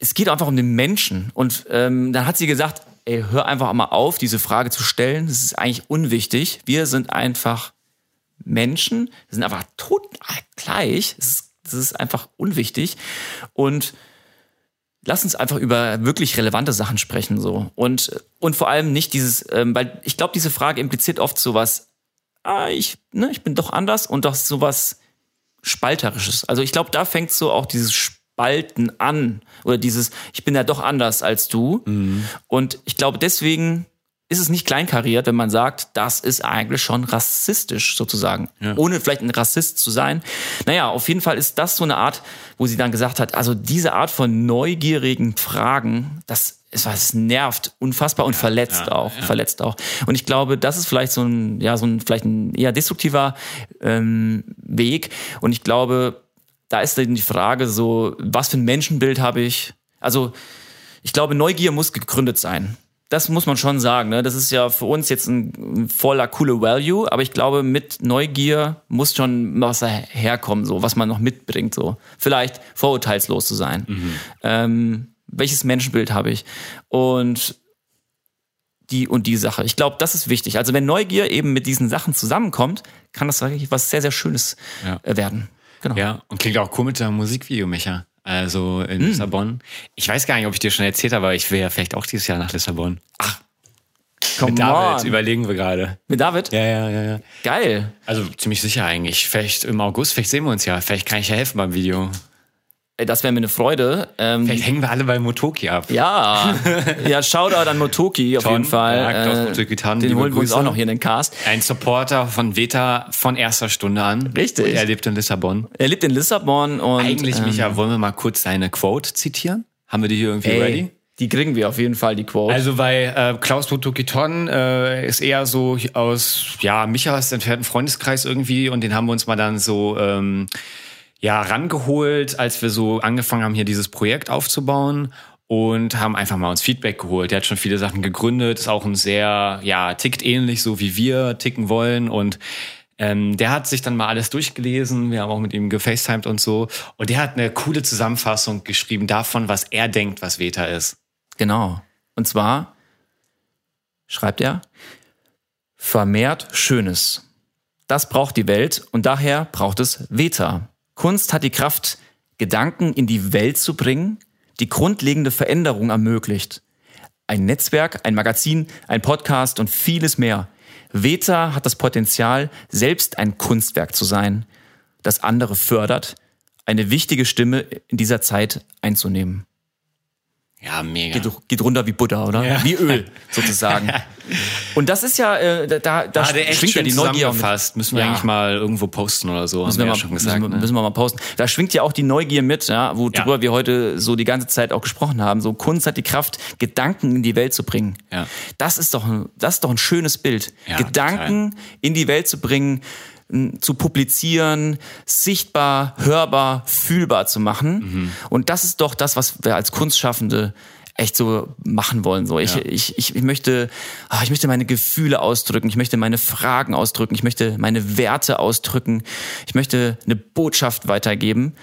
es geht einfach um den Menschen. Und ähm, dann hat sie gesagt, ey, hör einfach mal auf, diese Frage zu stellen. Das ist eigentlich unwichtig. Wir sind einfach Menschen, sind einfach tot gleich. Das ist, das ist einfach unwichtig. Und lass uns einfach über wirklich relevante Sachen sprechen so und und vor allem nicht dieses ähm, weil ich glaube diese Frage impliziert oft sowas ah, ich ne ich bin doch anders und doch sowas spalterisches also ich glaube da fängt so auch dieses Spalten an oder dieses ich bin ja doch anders als du und ich glaube deswegen ist es nicht kleinkariert, wenn man sagt, das ist eigentlich schon rassistisch sozusagen, ohne vielleicht ein Rassist zu sein. Naja, auf jeden Fall ist das so eine Art, wo sie dann gesagt hat, also diese Art von neugierigen Fragen, das es, es nervt unfassbar und verletzt ja, auch, verletzt auch. Und ich glaube, das ist vielleicht so ein, ja, so ein vielleicht ein eher destruktiver ähm, Weg. Und ich glaube, da ist dann die Frage so, was für ein Menschenbild habe ich? Also ich glaube, Neugier muss gegründet sein. Das muss man schon sagen. Ne? Das ist ja für uns jetzt ein, voller coole Value, aber ich glaube, mit Neugier muss schon was herkommen, so was man noch mitbringt. So vielleicht vorurteilslos zu sein. Ähm, welches Menschenbild habe ich? Und die und die Sache. Ich glaube, das ist wichtig. Also wenn Neugier eben mit diesen Sachen zusammenkommt, kann das wirklich was sehr, sehr Schönes Ja. äh, werden. Genau. Ja, und klingt auch cool mit dem Musikvideo, Micha. Also in Hm. Lissabon. Ich weiß gar nicht, ob ich dir schon erzählt habe, aber ich will ja vielleicht auch dieses Jahr nach Lissabon. Ach, Come mit David on. überlegen wir gerade. Mit David? Ja, ja, ja, ja. Geil. Also ziemlich sicher eigentlich. Vielleicht im August, vielleicht sehen wir uns ja. Vielleicht kann ich ja helfen beim Video. Ey, Das wäre mir eine Freude. Ähm, Vielleicht hängen wir alle bei Motoki ab. ja, ja, Shoutout an Motoki auf Ton, jeden Fall. ja, Klaus Äh, Motoki Tan, den holen wir uns auch noch hier in den Cast. Ein Supporter von Veta von erster Stunde an. Richtig. Und er lebt in Lissabon. Er lebt in Lissabon und Eigentlich, ähm, Micha, wollen wir mal kurz seine Quote zitieren? Haben wir die hier irgendwie ready? ey, die kriegen wir auf jeden Fall, die Quote. Also bei äh, Klaus Botokiton äh, ist eher so aus ja Michas entfernten Freundeskreis irgendwie und den haben wir uns mal dann so ähm, ja rangeholt, als wir so angefangen haben hier dieses Projekt aufzubauen und haben einfach mal uns Feedback geholt. Der hat schon viele Sachen gegründet, ist auch ein sehr ja tickt ähnlich so wie wir ticken wollen und ähm, der hat sich dann mal alles durchgelesen. Wir haben auch mit ihm gefacetimed und so. Und der hat eine coole Zusammenfassung geschrieben davon, was er denkt, was Veta ist. Genau. Und zwar schreibt er, vermehrt Schönes. Das braucht die Welt und daher braucht es Veta. Kunst hat die Kraft, Gedanken in die Welt zu bringen, die grundlegende Veränderung ermöglicht. Ein Netzwerk, ein Magazin, ein Podcast und vieles mehr. Veta hat das Potenzial, selbst ein Kunstwerk zu sein, das andere fördert, eine wichtige Stimme in dieser Zeit einzunehmen Ja, mega. geht, geht runter wie Butter, oder? Ja. Wie Öl, sozusagen. Und das ist ja, äh, da, da, Ah, schwingt ja die Neugier zusammengefasst. Müssen wir Ja. eigentlich mal irgendwo posten oder so. Müssen haben wir, ja mal, schon gesagt. müssen, wir, ne? müssen wir mal posten. Da schwingt ja auch die Neugier mit, ja, worüber wir heute so die ganze Zeit auch gesprochen haben. So Kunst hat die Kraft, Gedanken in die Welt zu bringen. Ja. Das ist doch, ein- das ist doch ein schönes Bild. Gedanken in die Welt zu bringen, zu publizieren, sichtbar, hörbar, fühlbar zu machen. Mhm. Und das ist doch das, was wir als Kunstschaffende echt so machen wollen. So, ich, Ja. ich, ich, ich möchte, ah, ich möchte meine Gefühle ausdrücken, ich möchte meine Fragen ausdrücken, ich möchte meine Werte ausdrücken, ich möchte eine Botschaft weitergeben.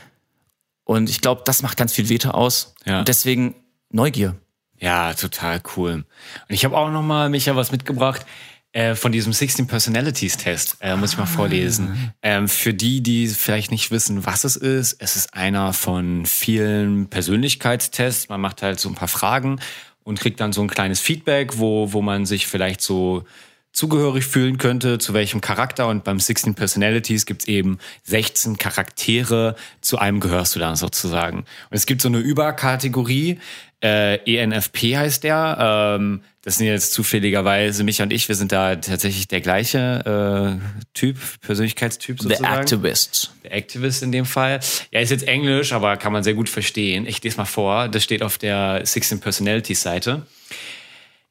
Und ich glaube, das macht ganz viel Wete aus. Ja. Und deswegen Neugier. Ja, total cool. Und ich habe auch noch mal Micha was mitgebracht äh, von diesem 16 Personalities Test. Äh, muss ich mal vorlesen. Ähm, für die, die vielleicht nicht wissen, was es ist, es ist einer von vielen Persönlichkeitstests. Man macht halt so ein paar Fragen und kriegt dann so ein kleines Feedback, wo wo man sich vielleicht so zugehörig fühlen könnte, zu welchem Charakter. Und beim 16 Personalities gibt's eben 16 Charaktere, zu einem gehörst du dann sozusagen. Und es gibt so eine Überkategorie, äh, ENFP heißt der. Ähm, das sind jetzt zufälligerweise mich und ich, wir sind da tatsächlich der gleiche äh, Typ, Persönlichkeitstyp sozusagen. The Activist. Der Activist in dem Fall. Ja, ist jetzt Englisch, aber kann man sehr gut verstehen. Ich lese mal vor, das steht auf der 16 Personalities Seite.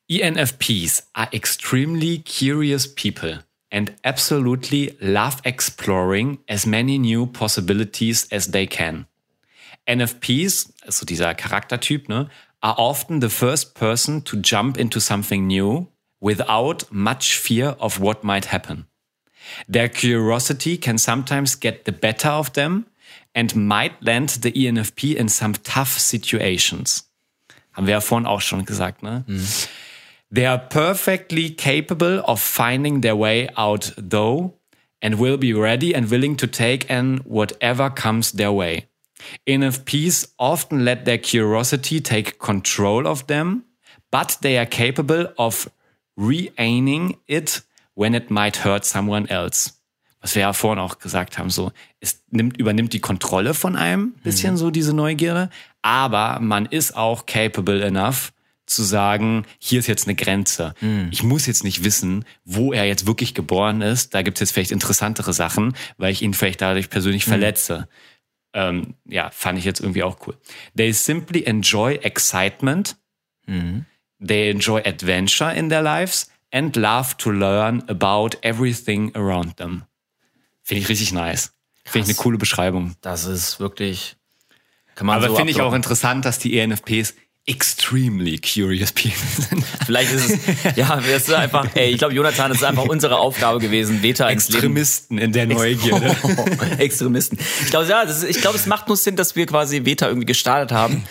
ENFPs are extremely curious people and absolutely love exploring as many new possibilities as they can. NFPs, also dieser Charaktertyp, ne, are often the first person to jump into something new without much fear of what might happen. Their curiosity can sometimes get the better of them and might land the ENFP in some tough situations. Haben wir ja vorhin auch schon gesagt, ne? Mhm. They are perfectly capable of finding their way out though and will be ready and willing to take in whatever comes their way. NFPs often let their curiosity take control of them, but they are capable of re-aiming it when it might hurt someone else. Was wir ja vorhin auch gesagt haben, so, es nimmt, übernimmt die Kontrolle von einem, bisschen mhm. so diese Neugierde, aber man ist auch capable enough, zu sagen, hier ist jetzt eine Grenze. Mhm. Ich muss jetzt nicht wissen, wo er jetzt wirklich geboren ist. Da gibt es jetzt vielleicht interessantere Sachen, weil ich ihn vielleicht dadurch persönlich mhm. verletze. Ähm, ja, fand ich jetzt irgendwie auch cool. They simply enjoy excitement. Mhm. They enjoy adventure in their lives and love to learn about everything around them. Finde ich richtig nice. Finde ich eine coole Beschreibung. Das ist wirklich. Kann man Aber so finde ich auch interessant, dass die ENFPs extremely curious people sind. Vielleicht ist es, ja, es ist einfach, ey, ich glaube, Jonathan, es ist einfach unsere Aufgabe gewesen, Beta Extremisten in der Neugierde. Extremisten. Ich glaube, ja, ist, ich glaube, es macht nur Sinn, dass wir quasi Beta irgendwie gestartet haben.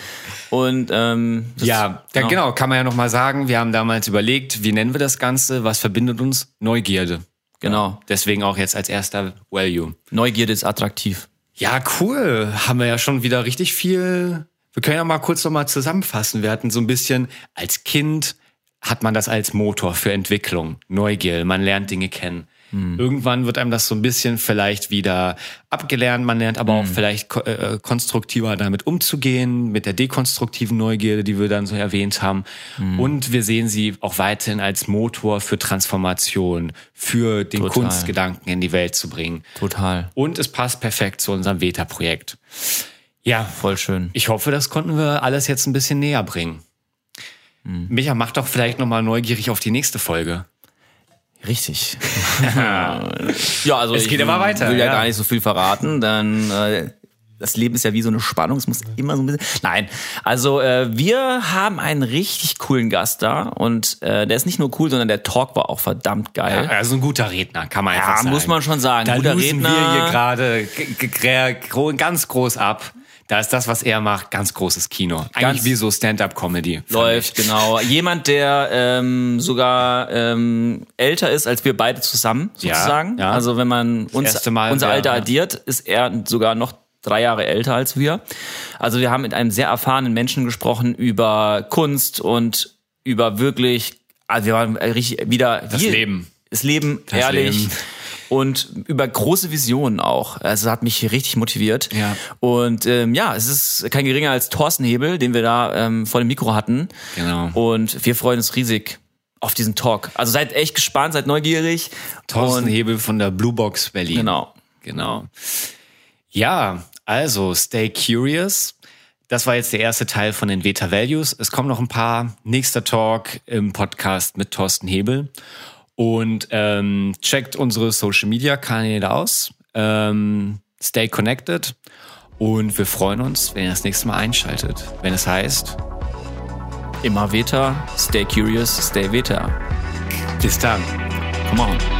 Und ähm, ja, genau. genau, kann man ja noch mal sagen. Wir haben damals überlegt, wie nennen wir das Ganze? Was verbindet uns? Neugierde. Genau. Deswegen auch jetzt als erster Value. Neugierde ist attraktiv. Ja, cool. Haben wir ja schon wieder richtig viel wir können ja mal kurz noch mal zusammenfassen. Wir hatten so ein bisschen als Kind hat man das als Motor für Entwicklung, Neugier, man lernt Dinge kennen. Hm. Irgendwann wird einem das so ein bisschen vielleicht wieder abgelernt, man lernt aber hm. auch vielleicht äh, konstruktiver damit umzugehen, mit der dekonstruktiven Neugierde, die wir dann so erwähnt haben. Hm. Und wir sehen sie auch weiterhin als Motor für Transformation, für den Total. Kunstgedanken in die Welt zu bringen. Total. Und es passt perfekt zu unserem Veta-Projekt. Ja, voll schön. Ich hoffe, das konnten wir alles jetzt ein bisschen näher bringen. Hm. Micha, mach doch vielleicht nochmal neugierig auf die nächste Folge. Richtig. ja, also es geht ich immer weiter. will ja, ja, gar nicht so viel verraten, dann äh, das Leben ist ja wie so eine Spannung, es muss immer so ein bisschen. Nein, also äh, wir haben einen richtig coolen Gast da und äh, der ist nicht nur cool, sondern der Talk war auch verdammt geil. Ja, also ein guter Redner, kann man einfach ja, sagen. Ja, muss man schon sagen. Da guter Redner. wir hier gerade ganz groß ab. Da ist das, was er macht, ganz großes Kino. Eigentlich ganz wie so Stand-up-Comedy. Läuft, genau. Jemand, der ähm, sogar ähm, älter ist als wir beide zusammen, sozusagen. Ja, ja. Also wenn man uns, Mal, unser Alter ja. addiert, ist er sogar noch drei Jahre älter als wir. Also wir haben mit einem sehr erfahrenen Menschen gesprochen über Kunst und über wirklich, also wir waren richtig wieder das Leben. Das Leben, das ehrlich. Leben und über große Visionen auch. Also hat mich richtig motiviert. Ja. Und ähm, ja, es ist kein geringer als Thorsten Hebel, den wir da ähm, vor dem Mikro hatten. Genau. Und wir freuen uns riesig auf diesen Talk. Also seid echt gespannt, seid neugierig. Thorsten Hebel von der Blue Box Berlin. Genau. Genau. Ja, also stay curious. Das war jetzt der erste Teil von den Veta Values. Es kommen noch ein paar nächster Talk im Podcast mit Thorsten Hebel. Und ähm, checkt unsere Social Media Kanäle aus. Ähm, stay connected. Und wir freuen uns, wenn ihr das nächste Mal einschaltet. Wenn es heißt. Immer Veta, stay curious, stay Veta. Bis dann. Come on.